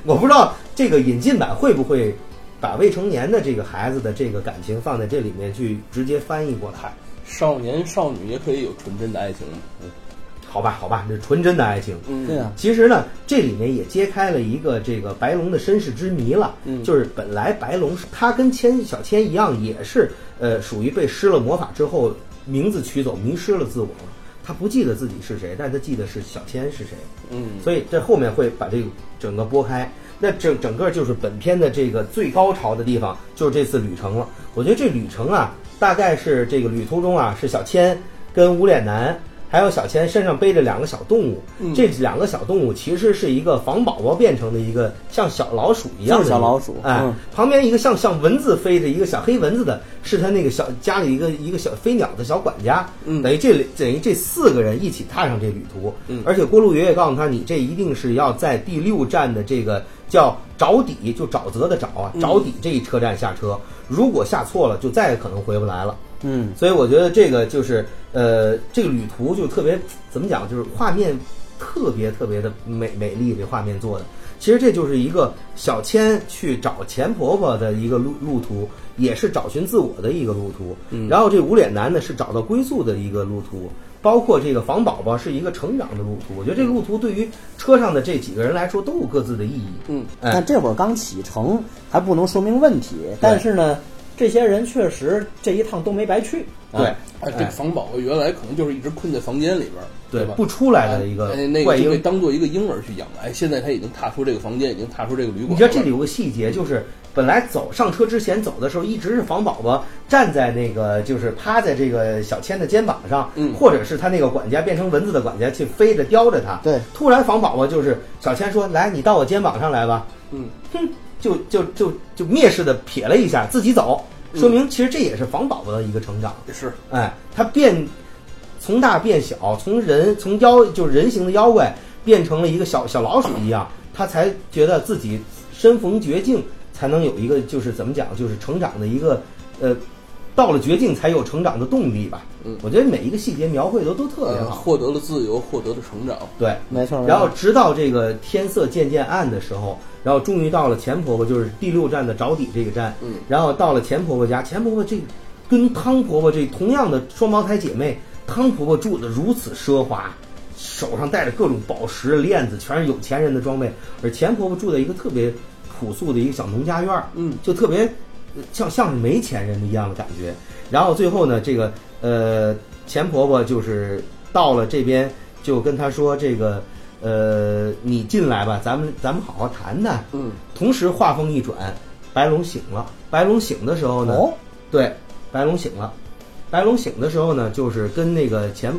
我不知道这个引进版会不会把未成年的这个孩子的这个感情放在这里面去直接翻译过来。少年少女也可以有纯真的爱情。嗯好吧，好吧，这是纯真的爱情。嗯，对啊，其实呢，这里面也揭开了一个这个白龙的身世之谜了。嗯就是本来白龙是他跟千小千一样，也是呃属于被施了魔法之后名字取走，迷失了自我。他不记得自己是谁，但他记得是小千是谁。嗯，所以这后面会把这个整个拨开。那整整个就是本片的这个最高潮的地方，就是这次旅程了。我觉得这旅程啊，大概是这个旅途中啊，是小千跟无脸男。还有小千身上背着两个小动物，这两个小动物其实是一个房宝宝变成的一个像小老鼠一样的小老鼠哎，嗯。旁边一个像像蚊子飞着一个小黑蚊子的，是他那个小家里一个一个小飞鸟的小管家，嗯。等于这等于这四个人一起踏上这旅途，嗯。而且郭路爷爷告诉他，你这一定是要在第六站的这个叫沼底，就沼泽的沼啊，嗯。沼底这一车站下车，如果下错了，就再也可能回不来了。嗯，所以我觉得这个就是呃，这个旅途就特别怎么讲，就是画面特别特别的美美丽，这画面做的。其实这就是一个小千去找钱婆婆的一个路路途，也是找寻自我的一个路途。嗯然后这无脸男呢是找到归宿的一个路途，包括这个房宝宝是一个成长的路途。我觉得这个路途对于车上的这几个人来说都有各自的意义。嗯，哎但这会儿刚启程，还不能说明问题。但是呢，这些人确实这一趟都没白去。啊对，哎，这个房宝宝原来可能就是一直困在房间里边儿，吧？对不出来的一个哎那个就被。当做一个婴儿去养，哎，现在他已经踏出这个房间，已经踏出这个旅馆了。你知道这里有个细节，就是本来走上车之前走的时候，一直是房宝宝站在那个就是趴在这个小千的肩膀上，嗯或者是他那个管家变成蚊子的管家去飞着叼着他。对，突然房宝宝就是小千说：“来，你到我肩膀上来吧。嗯，”哼，就就就就蔑视的瞥了一下，自己走，嗯说明其实这也是房宝宝的一个成长。也是，哎，他变从大变小，从人从妖就是人形的妖怪变成了一个小小老鼠一样，他才觉得自己身逢绝境，才能有一个就是怎么讲，就是成长的一个呃，到了绝境才有成长的动力吧。嗯我觉得每一个细节描绘的都特别呃，好。获得了自由，获得了成长。对，没错。然后直到这个天色渐渐暗的时候，然后终于到了钱婆婆，就是第六站的着底这个站。嗯然后到了钱婆婆家，钱婆婆这跟汤婆婆这同样的双胞胎姐妹，汤婆婆住的如此奢华，手上戴着各种宝石链子，全是有钱人的装备，而钱婆婆住在一个特别朴素的一个小农家院儿，嗯就特别呃像像是没钱人一样的感觉。然后最后呢，这个呃钱婆婆就是到了这边，就跟她说这个。呃，你进来吧，咱们咱们好好谈谈。嗯，同时话锋一转，白龙醒了。白龙醒的时候呢，哦，对，白龙醒了。白龙醒的时候呢，就是跟那个钱，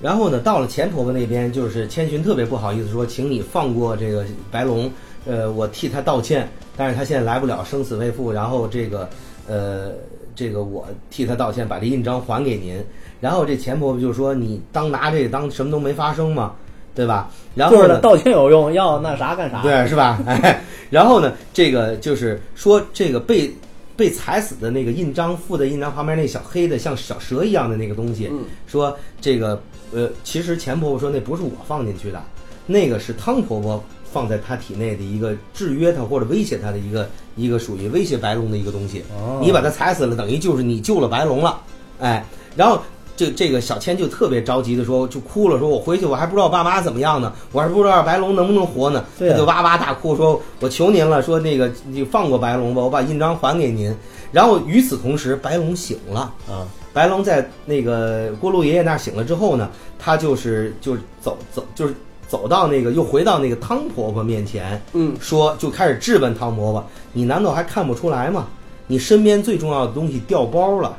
然后呢，到了钱婆婆那边，就是千寻特别不好意思说，请你放过这个白龙，呃，我替他道歉，但是他现在来不了，生死未复，然后这个，呃，这个我替他道歉，把这印章还给您。然后这钱婆婆就说，你当拿这个当什么都没发生嘛，对吧？然后呢，就是道歉有用，要那啥干啥。对，是吧？哎，然后呢，这个就是说，这个被被踩死的那个印章附在印章旁边那小黑的像小蛇一样的那个东西，嗯说这个呃，其实钱婆婆说那不是我放进去的，那个是汤婆婆放在他体内的一个制约他或者威胁他的一个一个属于威胁白龙的一个东西。哦你把他踩死了，等于就是你救了白龙了，哎，然后。这这个小千就特别着急的说，就哭了，说我回去我还不知道爸妈怎么样呢，我还不知道白龙能不能活呢。他就哇哇大哭，说我求您了，说那个你放过白龙吧，我把印章还给您。然后与此同时，白龙醒了，啊，白龙在那个锅炉爷爷那儿醒了之后呢，他就是就是走走就是走到那个又回到那个汤婆婆面前，嗯，说就开始质问汤婆婆：“你难道还看不出来吗？你身边最重要的东西掉包了。”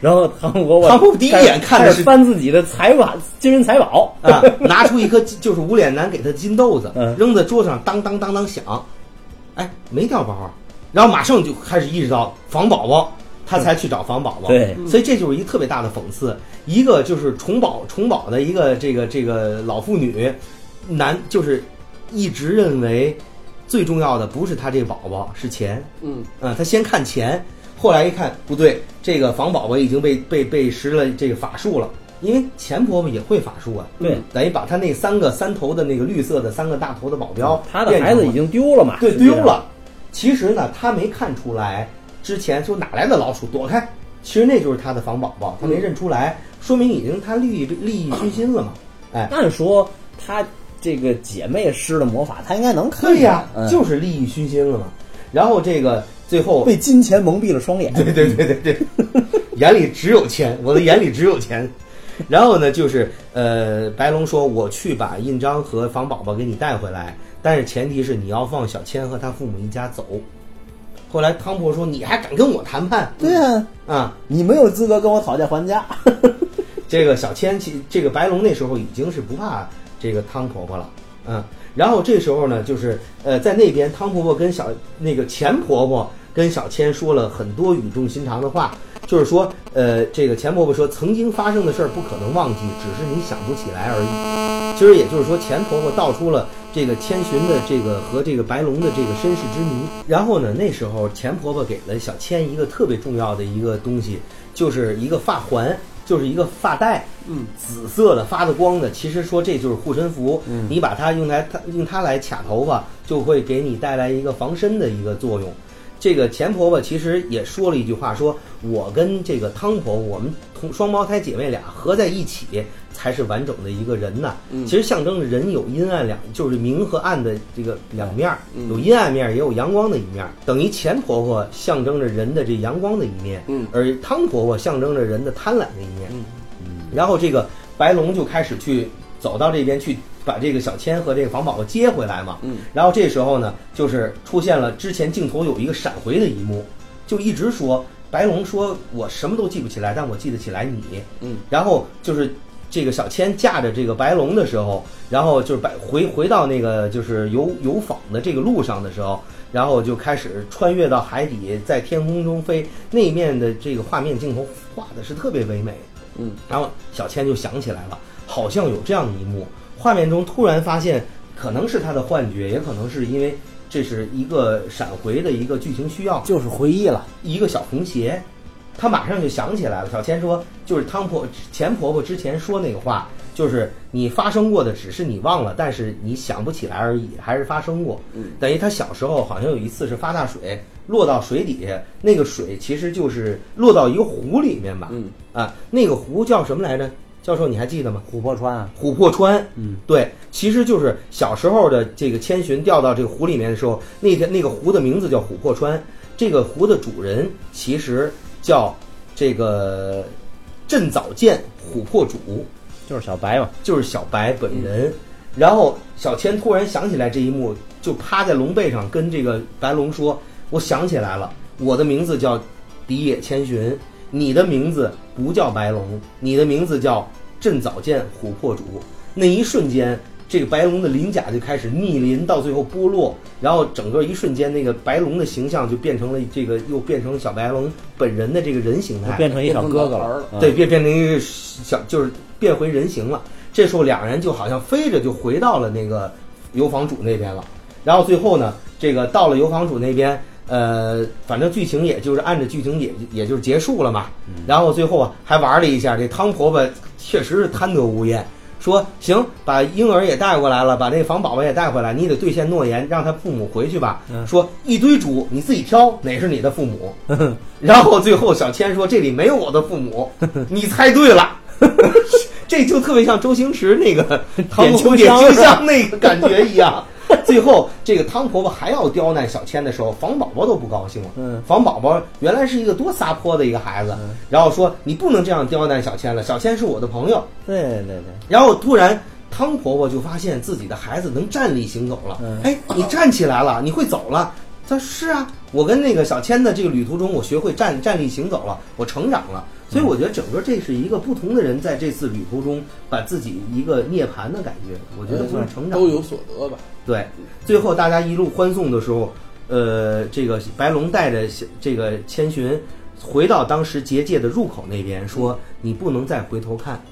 然后唐伯伯唐伯伯第一眼看的是翻自己的财宝、金银财宝。啊，拿出一颗就是无脸男给他的金豆子嗯，扔在桌上，当当当当响，哎，没掉包，然后马上就开始意识到防宝宝，他才去找防宝宝。对。所以这就是一个特别大的讽刺，一个就是重宝重宝的一个这个这个老妇女，男就是一直认为最重要的不是他这个宝宝，是钱。嗯，啊，他先看钱，后来一看不对，这个房宝宝已经被被被施了这个法术了，因为钱婆婆也会法术啊，对，等于把他那三个三头的那个绿色的三个大头的保镖，他的孩子已经丢了嘛？对。丢了。其实呢，他没看出来，之前说哪来的老鼠，躲开。其实那就是他的房宝宝，他没认出来，说明已经他利益利益 熏心了嘛。哎，按说他这个姐妹施了魔法，他应该能看对呀、嗯就是利益熏心了嘛。然后这个最后被金钱蒙蔽了双眼。对对对对对，眼里只有钱，我的眼里只有钱。然后呢，就是呃，白龙说我去把印章和房宝宝给你带回来，但是前提是你要放小千和他父母一家走。后来汤婆说：“你还敢跟我谈判？”对啊、啊，你没有资格跟我讨价还价。这个小千其这个白龙那时候已经是不怕这个汤婆婆了，嗯，然后这时候呢，就是呃，在那边汤婆婆跟小那个钱婆婆跟小千说了很多语重心长的话，就是说，呃，这个钱婆婆说曾经发生的事儿不可能忘记，只是你想不起来而已。其实也就是说，钱婆婆道出了这个千寻的这个和这个白龙的这个身世之谜。然后呢，那时候钱婆婆给了小千一个特别重要的一个东西，就是一个发环，就是一个发带，嗯，紫色的发的光的。其实说这就是护身符，嗯，你把它用来它用它来卡头发，就会给你带来一个防身的一个作用。这个钱婆婆其实也说了一句话，说我跟这个汤婆婆，我们同双胞胎姐妹俩合在一起才是完整的一个人呐。嗯其实象征着人有阴暗两，就是明和暗的这个两面有阴暗面，也有阳光的一面。等于钱婆婆象征着人的这阳光的一面，嗯而汤婆婆象征着人的贪婪的一面。嗯然后这个白龙就开始去走到这边去，把这个小千和这个房宝宝接回来嘛。嗯，然后这时候呢，就是出现了之前镜头有一个闪回的一幕，就一直说白龙说我什么都记不起来，但我记得起来你。嗯，然后就是这个小千驾着这个白龙的时候，然后就是白回回到那个就是游游访的这个路上的时候，然后就开始穿越到海底，在天空中飞，那面的这个画面镜头画的是特别唯美。嗯，然后小千就想起来了，好像有这样一幕，画面中突然发现，可能是他的幻觉，也可能是因为这是一个闪回的一个剧情需要，就是回忆了。一个小红鞋，他马上就想起来了。小千说，就是汤婆钱婆婆之前说那个话，就是你发生过的只是你忘了，但是你想不起来而已，还是发生过。嗯，等于他小时候好像有一次是发大水，落到水底下，那个水其实就是落到一个湖里面吧。嗯啊，那个湖叫什么来着？教授你还记得吗？琥珀川啊，琥珀川，嗯，对，其实就是小时候的这个千寻掉到这个湖里面的时候，那个那个湖的名字叫琥珀川，这个湖的主人其实叫这个镇早见琥珀主，就是小白嘛。就是小白本人。然后小千突然想起来这一幕，就趴在龙背上跟这个白龙说：“我想起来了，我的名字叫荻野千寻，你的名字不叫白龙，你的名字叫镇早见琥珀主。”那一瞬间，这个白龙的鳞甲就开始逆鳞，到最后剥落，然后整个一瞬间，那个白龙的形象就变成了这个，又变成小白龙本人的这个人形态，就变成一小哥哥了了。对，变变成一个小，就是变回人形了。这时候两人就好像飞着就回到了那个游房主那边了。然后最后呢，这个到了游房主那边，呃，反正剧情也就是按着剧情也也就是结束了嘛。然后最后啊还玩了一下，这汤婆婆确实是贪得无厌。说行，把婴儿也带过来了，把那个房宝宝也带回来，你得兑现诺言，让他父母回去吧。说一堆猪，你自己挑哪是你的父母。然后最后小千说这里没有我的父母，你猜对了。这就特别像周星驰那个 唐伯虎点秋香那个感觉一样。最后，这个汤婆婆还要刁难小千的时候，房宝宝都不高兴了。嗯房宝宝原来是一个多撒泼的一个孩子，然后说你不能这样刁难小千了，小千是我的朋友。对对对，然后突然，汤婆婆就发现自己的孩子能站立行走了。嗯哎，你站起来了，你会走了。他说是啊，我跟那个小千的这个旅途中，我学会站站立行走了，我成长了。所以我觉得整个这是一个不同的人在这次旅途中把自己一个涅槃的感觉，我觉得算是成长。都有所得吧。对，最后大家一路欢送的时候，呃，这个白龙带着这个千寻回到当时结界的入口那边，说：“你不能再回头看，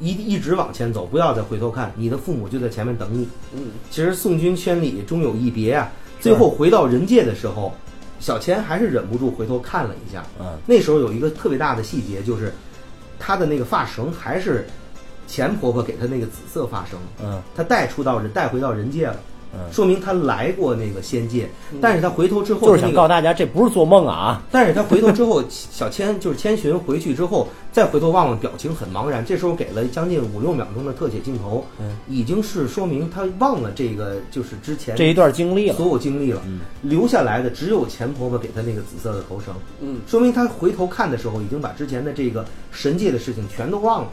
一一直往前走，不要再回头看，你的父母就在前面等你。”嗯，其实送君千里，终有一别啊。最后回到人界的时候，小钱还是忍不住回头看了一下。嗯，那时候有一个特别大的细节，就是她的那个发绳还是钱婆婆给她那个紫色发绳。嗯他带出到人带回到人界了，嗯，说明他来过那个仙界，但是他回头之后，就是想告诉大家，这不是做梦啊。但是他回头之后，小千就是千寻回去之后，再回头望望，表情很茫然。这时候给了将近五六秒钟的特写镜头，嗯，已经是说明他忘了这个就是之前这一段经历了，所有经历了，嗯。留下来的只有钱婆婆给他那个紫色的头绳，嗯，说明他回头看的时候，已经把之前的这个神界的事情全都忘了。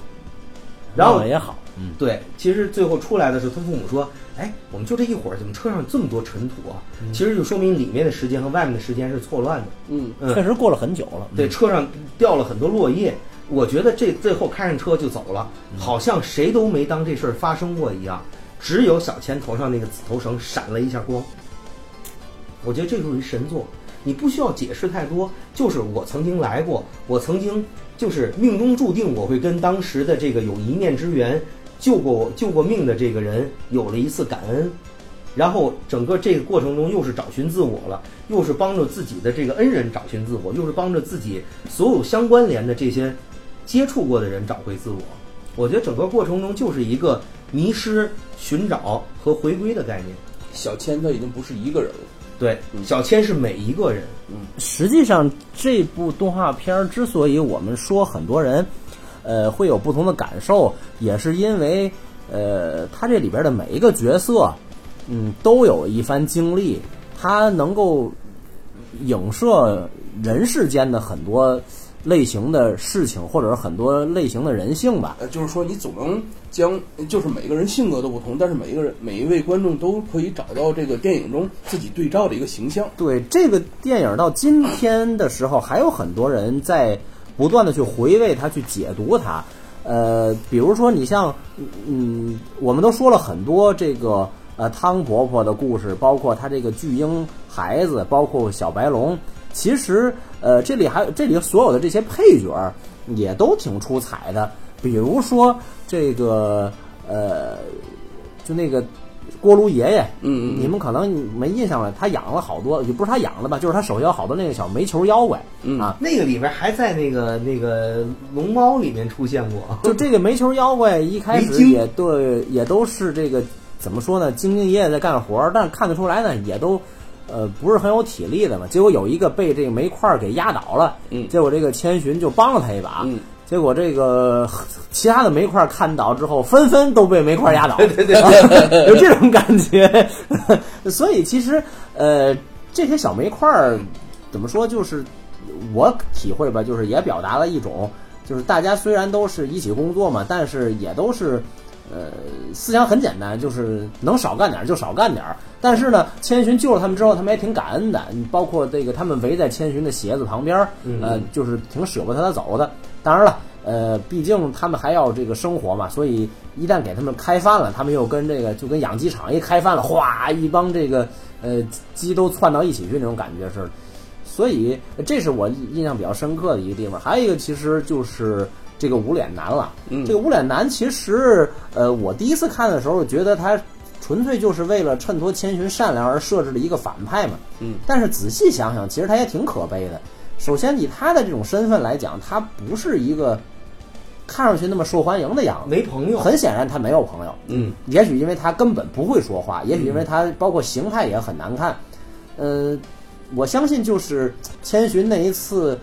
然后也好，嗯，对，其实最后出来的时候，他父母说：“哎，我们就这一会儿，怎么车上这么多尘土啊？”其实就说明里面的时间和外面的时间是错乱的。嗯，嗯确实过了很久了。对，车上掉了很多落叶。我觉得这最后开上车就走了，好像谁都没当这事儿发生过一样，只有小千头上那个紫头绳闪了一下光。我觉得这属于神作，你不需要解释太多，就是我曾经来过，我曾经就是命中注定我会跟当时的这个有一面之缘、救过我救过命的这个人有了一次感恩，然后整个这个过程中又是找寻自我了，又是帮助自己的这个恩人找寻自我，又是帮着自己所有相关联的这些接触过的人找回自我。我觉得整个过程中就是一个迷失、寻找和回归的概念。小千他已经不是一个人了。对，小千是每一个人，嗯实际上，这部动画片儿之所以我们说很多人，呃，会有不同的感受，也是因为，呃，他这里边的每一个角色，嗯，都有一番经历，他能够影射人世间的很多类型的事情，或者是很多类型的人性吧。呃，就是说你总能将，就是每个人性格都不同，但是每一个人每一位观众都可以找到这个电影中自己对照的一个形象。对这个电影到今天的时候，还有很多人在不断的去回味它、去解读它。呃，比如说你像，嗯，我们都说了很多这个呃汤婆婆的故事，包括她这个巨婴孩子，包括小白龙。其实，呃，这里还有这里所有的这些配角儿也都挺出彩的。比如说这个呃，就那个锅炉爷爷，嗯嗯嗯你们可能没印象了，他养了好多，也不是他养的吧，就是他手下有好多那个小煤球妖怪、嗯啊。那个里边还在那个那个龙猫里面出现过。就这个煤球妖怪一开始也对，也都是这个怎么说呢，兢兢业业在干活，但是看得出来呢，也都呃不是很有体力的嘛。结果有一个被这个煤块给压倒了，嗯结果这个千寻就帮了他一把，嗯结果这个其他的煤块看倒之后，纷纷都被煤块压倒，对对对，有这种感觉。所以其实呃，这些小煤块儿怎么说，就是我体会吧，就是也表达了一种，就是大家虽然都是一起工作嘛，但是也都是。呃，思想很简单，就是能少干点儿就少干点儿。但是呢，千寻救了他们之后，他们也挺感恩的。包括这个，他们围在千寻的鞋子旁边儿，呃，就是挺舍不得他走的。当然了，呃，毕竟他们还要这个生活嘛，所以一旦给他们开饭了，他们又跟这个就跟养鸡场一开饭了，哗，一帮这个呃鸡都窜到一起去那种感觉似的。所以这是我印象比较深刻的一个地方。还有一个其实就是这个无脸男了。嗯这个无脸男其实呃，我第一次看的时候觉得他纯粹就是为了衬托千寻善良而设置的一个反派嘛。嗯，但是仔细想想，其实他也挺可悲的。首先以他的这种身份来讲，他不是一个看上去那么受欢迎的样子。没朋友，很显然他没有朋友，嗯，也许因为他根本不会说话，也许因为他包括形态也很难看，呃，我相信就是千寻那一次，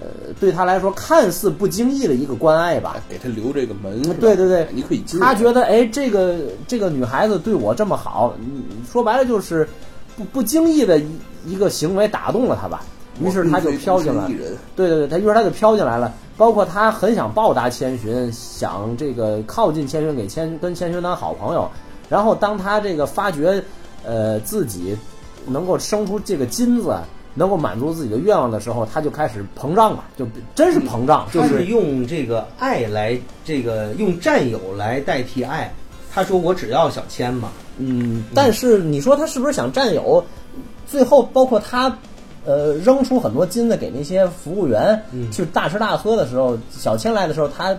呃，对他来说看似不经意的一个关爱吧，给他留这个门。对对对你可以进。他觉得哎，这个这个女孩子对我这么好，嗯说白了就是不不经意的一一个行为打动了他吧，于是他就飘进来对对对，他于是他就飘进来了。包括他很想报答千寻，想这个靠近千寻，给千跟千寻当好朋友。然后当他这个发觉，呃，自己能够生出这个金子，能够满足自己的愿望的时候，他就开始膨胀了，就真是膨胀，就是用这个爱来这个用占有来代替爱。他说我只要小千嘛，嗯，但是你说他是不是想占有？最后包括他，呃，扔出很多金子给那些服务员、去大吃大喝的时候，小千来的时候，他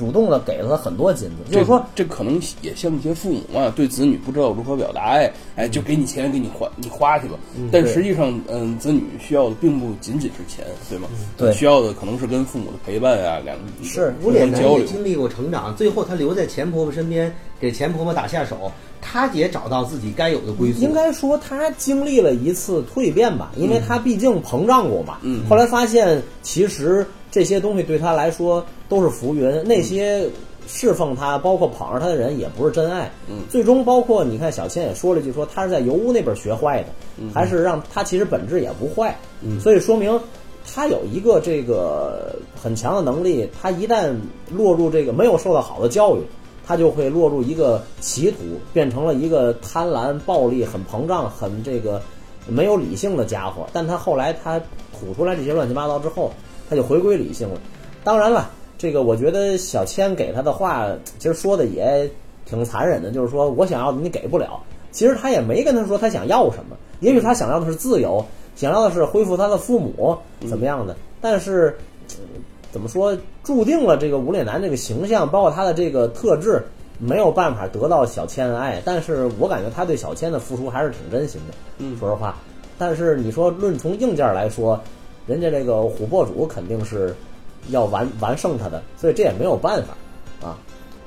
主动的给了他很多金子，就是说，这可能也像一些父母啊，对子女不知道如何表达爱，哎，就给你钱，给你花，你花去吧。但实际上，嗯，子女需要的并不仅仅是钱，对吗？对需要的可能是跟父母的陪伴啊，两个是无脸男交流。也经历过成长，最后他留在钱婆婆身边，给钱婆婆打下手，他也找到自己该有的归宿。应该说他经历了一次蜕变吧，因为他毕竟膨胀过嘛。嗯后来发现其实这些东西对他来说都是浮云，那些侍奉他，包括捧着他的人也不是真爱。嗯最终包括你看小千也说了一句说他是在油屋那边学坏的，还是让他其实本质也不坏。所以说明他有一个这个很强的能力，他一旦落入这个没有受到好的教育。他就会落入一个歧途，变成了一个贪婪、暴力、很膨胀、很这个没有理性的家伙。但他后来他吐出来这些乱七八糟之后，他就回归理性了。当然了，这个我觉得小千给他的话，其实说的也挺残忍的，就是说我想要的你给不了。其实他也没跟他说他想要什么，也许他想要的是自由，想要的是恢复他的父母怎么样的。但是、呃怎么说，注定了这个无脸男这个形象，包括他的这个特质，没有办法得到小千的爱。但是我感觉他对小千的付出还是挺真心的，嗯说实话。但是你说论从硬件来说，人家这个琥珀主肯定是要完完胜他的，所以这也没有办法啊。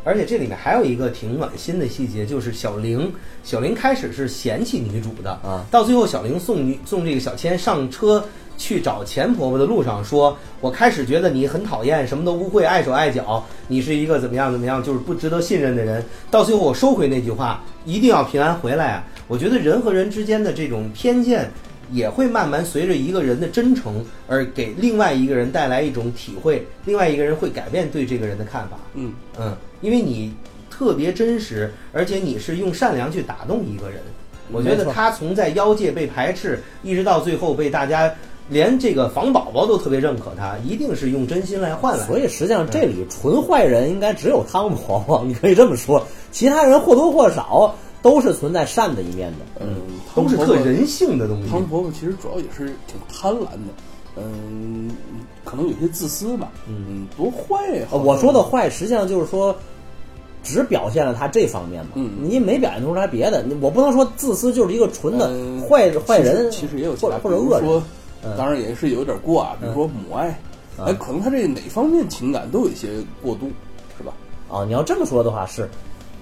而且这里面还有一个挺暖心的细节，就是小玲，小玲开始是嫌弃女主的啊，到最后小玲送女送这个小千上车去找钱婆婆的路上说，我开始觉得你很讨厌，什么都不会，碍手碍脚，你是一个怎么样怎么样，就是不值得信任的人。到最后我收回那句话，一定要平安回来啊！我觉得人和人之间的这种偏见。也会慢慢随着一个人的真诚而给另外一个人带来一种体会，另外一个人会改变对这个人的看法。嗯，嗯，因为你特别真实，而且你是用善良去打动一个人。我觉得他从在妖界被排斥，一直到最后被大家连这个房宝宝都特别认可他，一定是用真心来换来的。所以实际上这里纯坏人应该只有汤婆婆，你可以这么说，其他人或多或少都是存在善的一面的。嗯，都是特人性的东西。汤婆婆其实主要也是挺贪婪的，嗯，可能有些自私吧，嗯，多坏呀、呃我说的坏，实际上就是说，只表现了他这方面嘛，嗯你没表现出来别的。我不能说自私就是一个纯的嗯坏、坏人，其实其实也有或者或者说恶人。嗯当然也是有点过啊，比如说母爱，嗯哎，可能他这哪方面情感都有一些过度，是吧？啊，你要这么说的话是，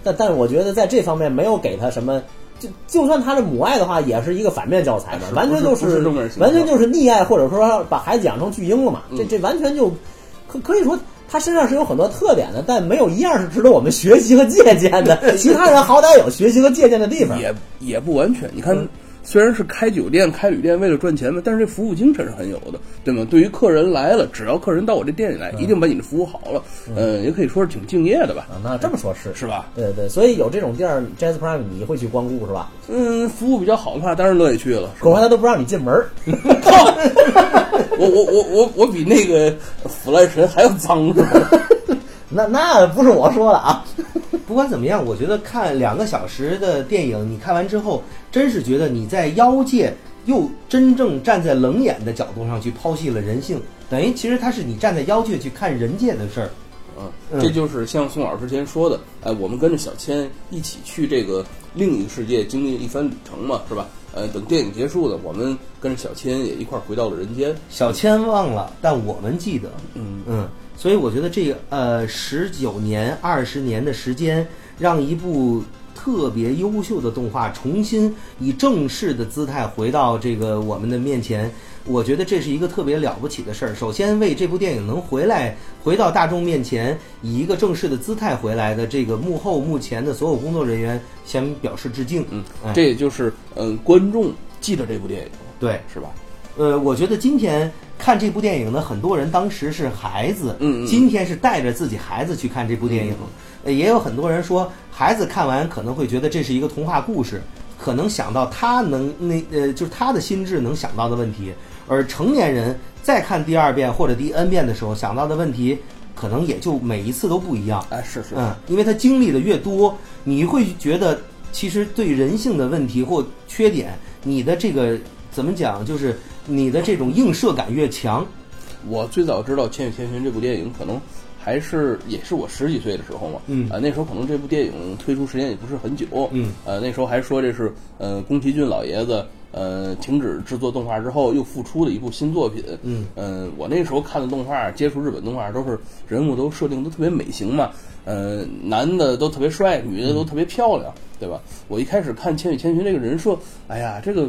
但但是我觉得在这方面没有给他什么，就就算他是母爱的话，也是一个反面教材嘛，完全就不是完全就是溺爱，或者说把孩子养成巨婴了嘛，这嗯这完全就可可以说。他身上是有很多特点的，但没有一样是值得我们学习和借鉴的。其他人好歹有学习和借鉴的地方。也也不完全。你看，嗯虽然是开酒店、开旅店为了赚钱嘛，但是这服务精神是很有的，对吗？对于客人来了，只要客人到我这店里来，一定把你的服务好了，嗯，也可以说是挺敬业的吧，啊，那这么说是是吧？对对对，所以有这种店儿，Jazz Prime 你会去光顾是吧？嗯，服务比较好的话，当然乐意去了。恐怕他都不让你进门儿。我我我我我比那个腐烂神还要脏是吧？那那不是我说的啊，不管怎么样，我觉得看两个小时的电影，你看完之后，真是觉得你在妖界又真正站在冷眼的角度上去剖析了人性，等于其实它是你站在妖界去看人界的事儿。嗯，嗯这就是像宋老师之前说的，哎，我们跟着小千一起去这个另一个世界经历一番旅程嘛，是吧？呃，等电影结束了，我们跟着小千也一块儿回到了人间。小千忘了，但我们记得。嗯嗯，所以我觉得这个呃十九年、二十年的时间，让一部特别优秀的动画重新以正式的姿态回到这个我们的面前，我觉得这是一个特别了不起的事儿。首先为这部电影能回来回到大众面前，以一个正式的姿态回来的这个幕后幕前的所有工作人员，先表示致敬。嗯哎，这也就是嗯、观众记得这部电影，对。是吧？呃，我觉得今天看这部电影的很多人当时是孩子，嗯嗯。今天是带着自己孩子去看这部电影，呃也有很多人说孩子看完可能会觉得这是一个童话故事，可能想到他能那呃就是他的心智能想到的问题，而成年人再看第二遍或者第 n 遍的时候想到的问题，可能也就每一次都不一样。哎，是是，嗯，因为他经历的越多，你会觉得其实对人性的问题或缺点，你的这个怎么讲，就是你的这种映射感越强。我最早知道《千与千寻》这部电影，可能还是也是我十几岁的时候嘛。嗯啊、那时候可能这部电影推出时间也不是很久。嗯，呃，那时候还说这是呃宫崎骏老爷子呃停止制作动画之后又复出的一部新作品。嗯，呃，我那时候看的动画，接触日本动画都是人物都设定都特别美型嘛。呃，男的都特别帅，女的都特别漂亮，对吧？我一开始看《千与千寻》这个人设，哎呀，这个，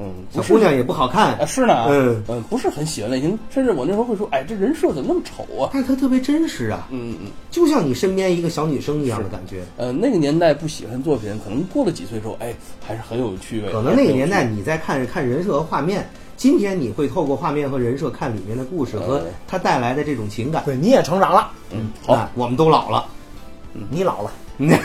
嗯，小姑娘也不好看啊，，是呢，嗯嗯，不是很喜欢类型，甚至我那时候会说，哎，这人设怎么那么丑啊？但是她特别真实啊，嗯嗯，就像你身边一个小女生一样的感觉。呃，那个年代不喜欢作品，可能过了几岁之后，哎，还是很有趣味。可能那个年代你在看看人设和画面，今天你会透过画面和人设看里面的故事和嗯它带来的这种情感。对，你也成长了，嗯好，啊，我们都老了。嗯你老了，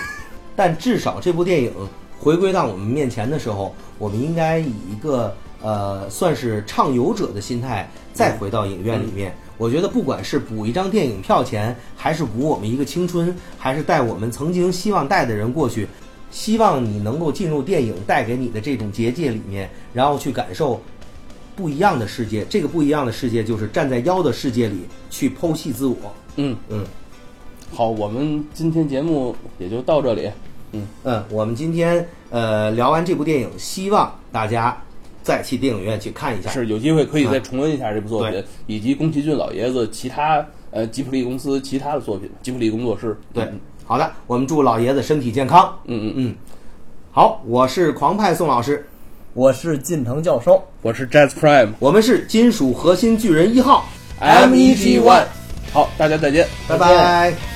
但至少这部电影回归到我们面前的时候，我们应该以一个呃算是畅游者的心态再回到影院里面。我觉得不管是补一张电影票钱，还是补我们一个青春，还是带我们曾经希望带的人过去，希望你能够进入电影带给你的这种结界里面，然后去感受不一样的世界。这个不一样的世界就是站在妖的世界里去剖析自我。嗯嗯好，我们今天节目也就到这里。嗯，我们今天呃聊完这部电影，希望大家再去电影院去看一下。是有机会可以再啊。重温一下这部作品，对。以及宫崎骏老爷子其他呃吉卜力公司其他的作品，吉卜力工作室。对嗯，好的，我们祝老爷子身体健康。嗯嗯，嗯，好，我是狂派宋老师，我是近藤教授。我是 Jazz Prime 我们是金属核心巨人一号，M E G One，好，大家再见。拜拜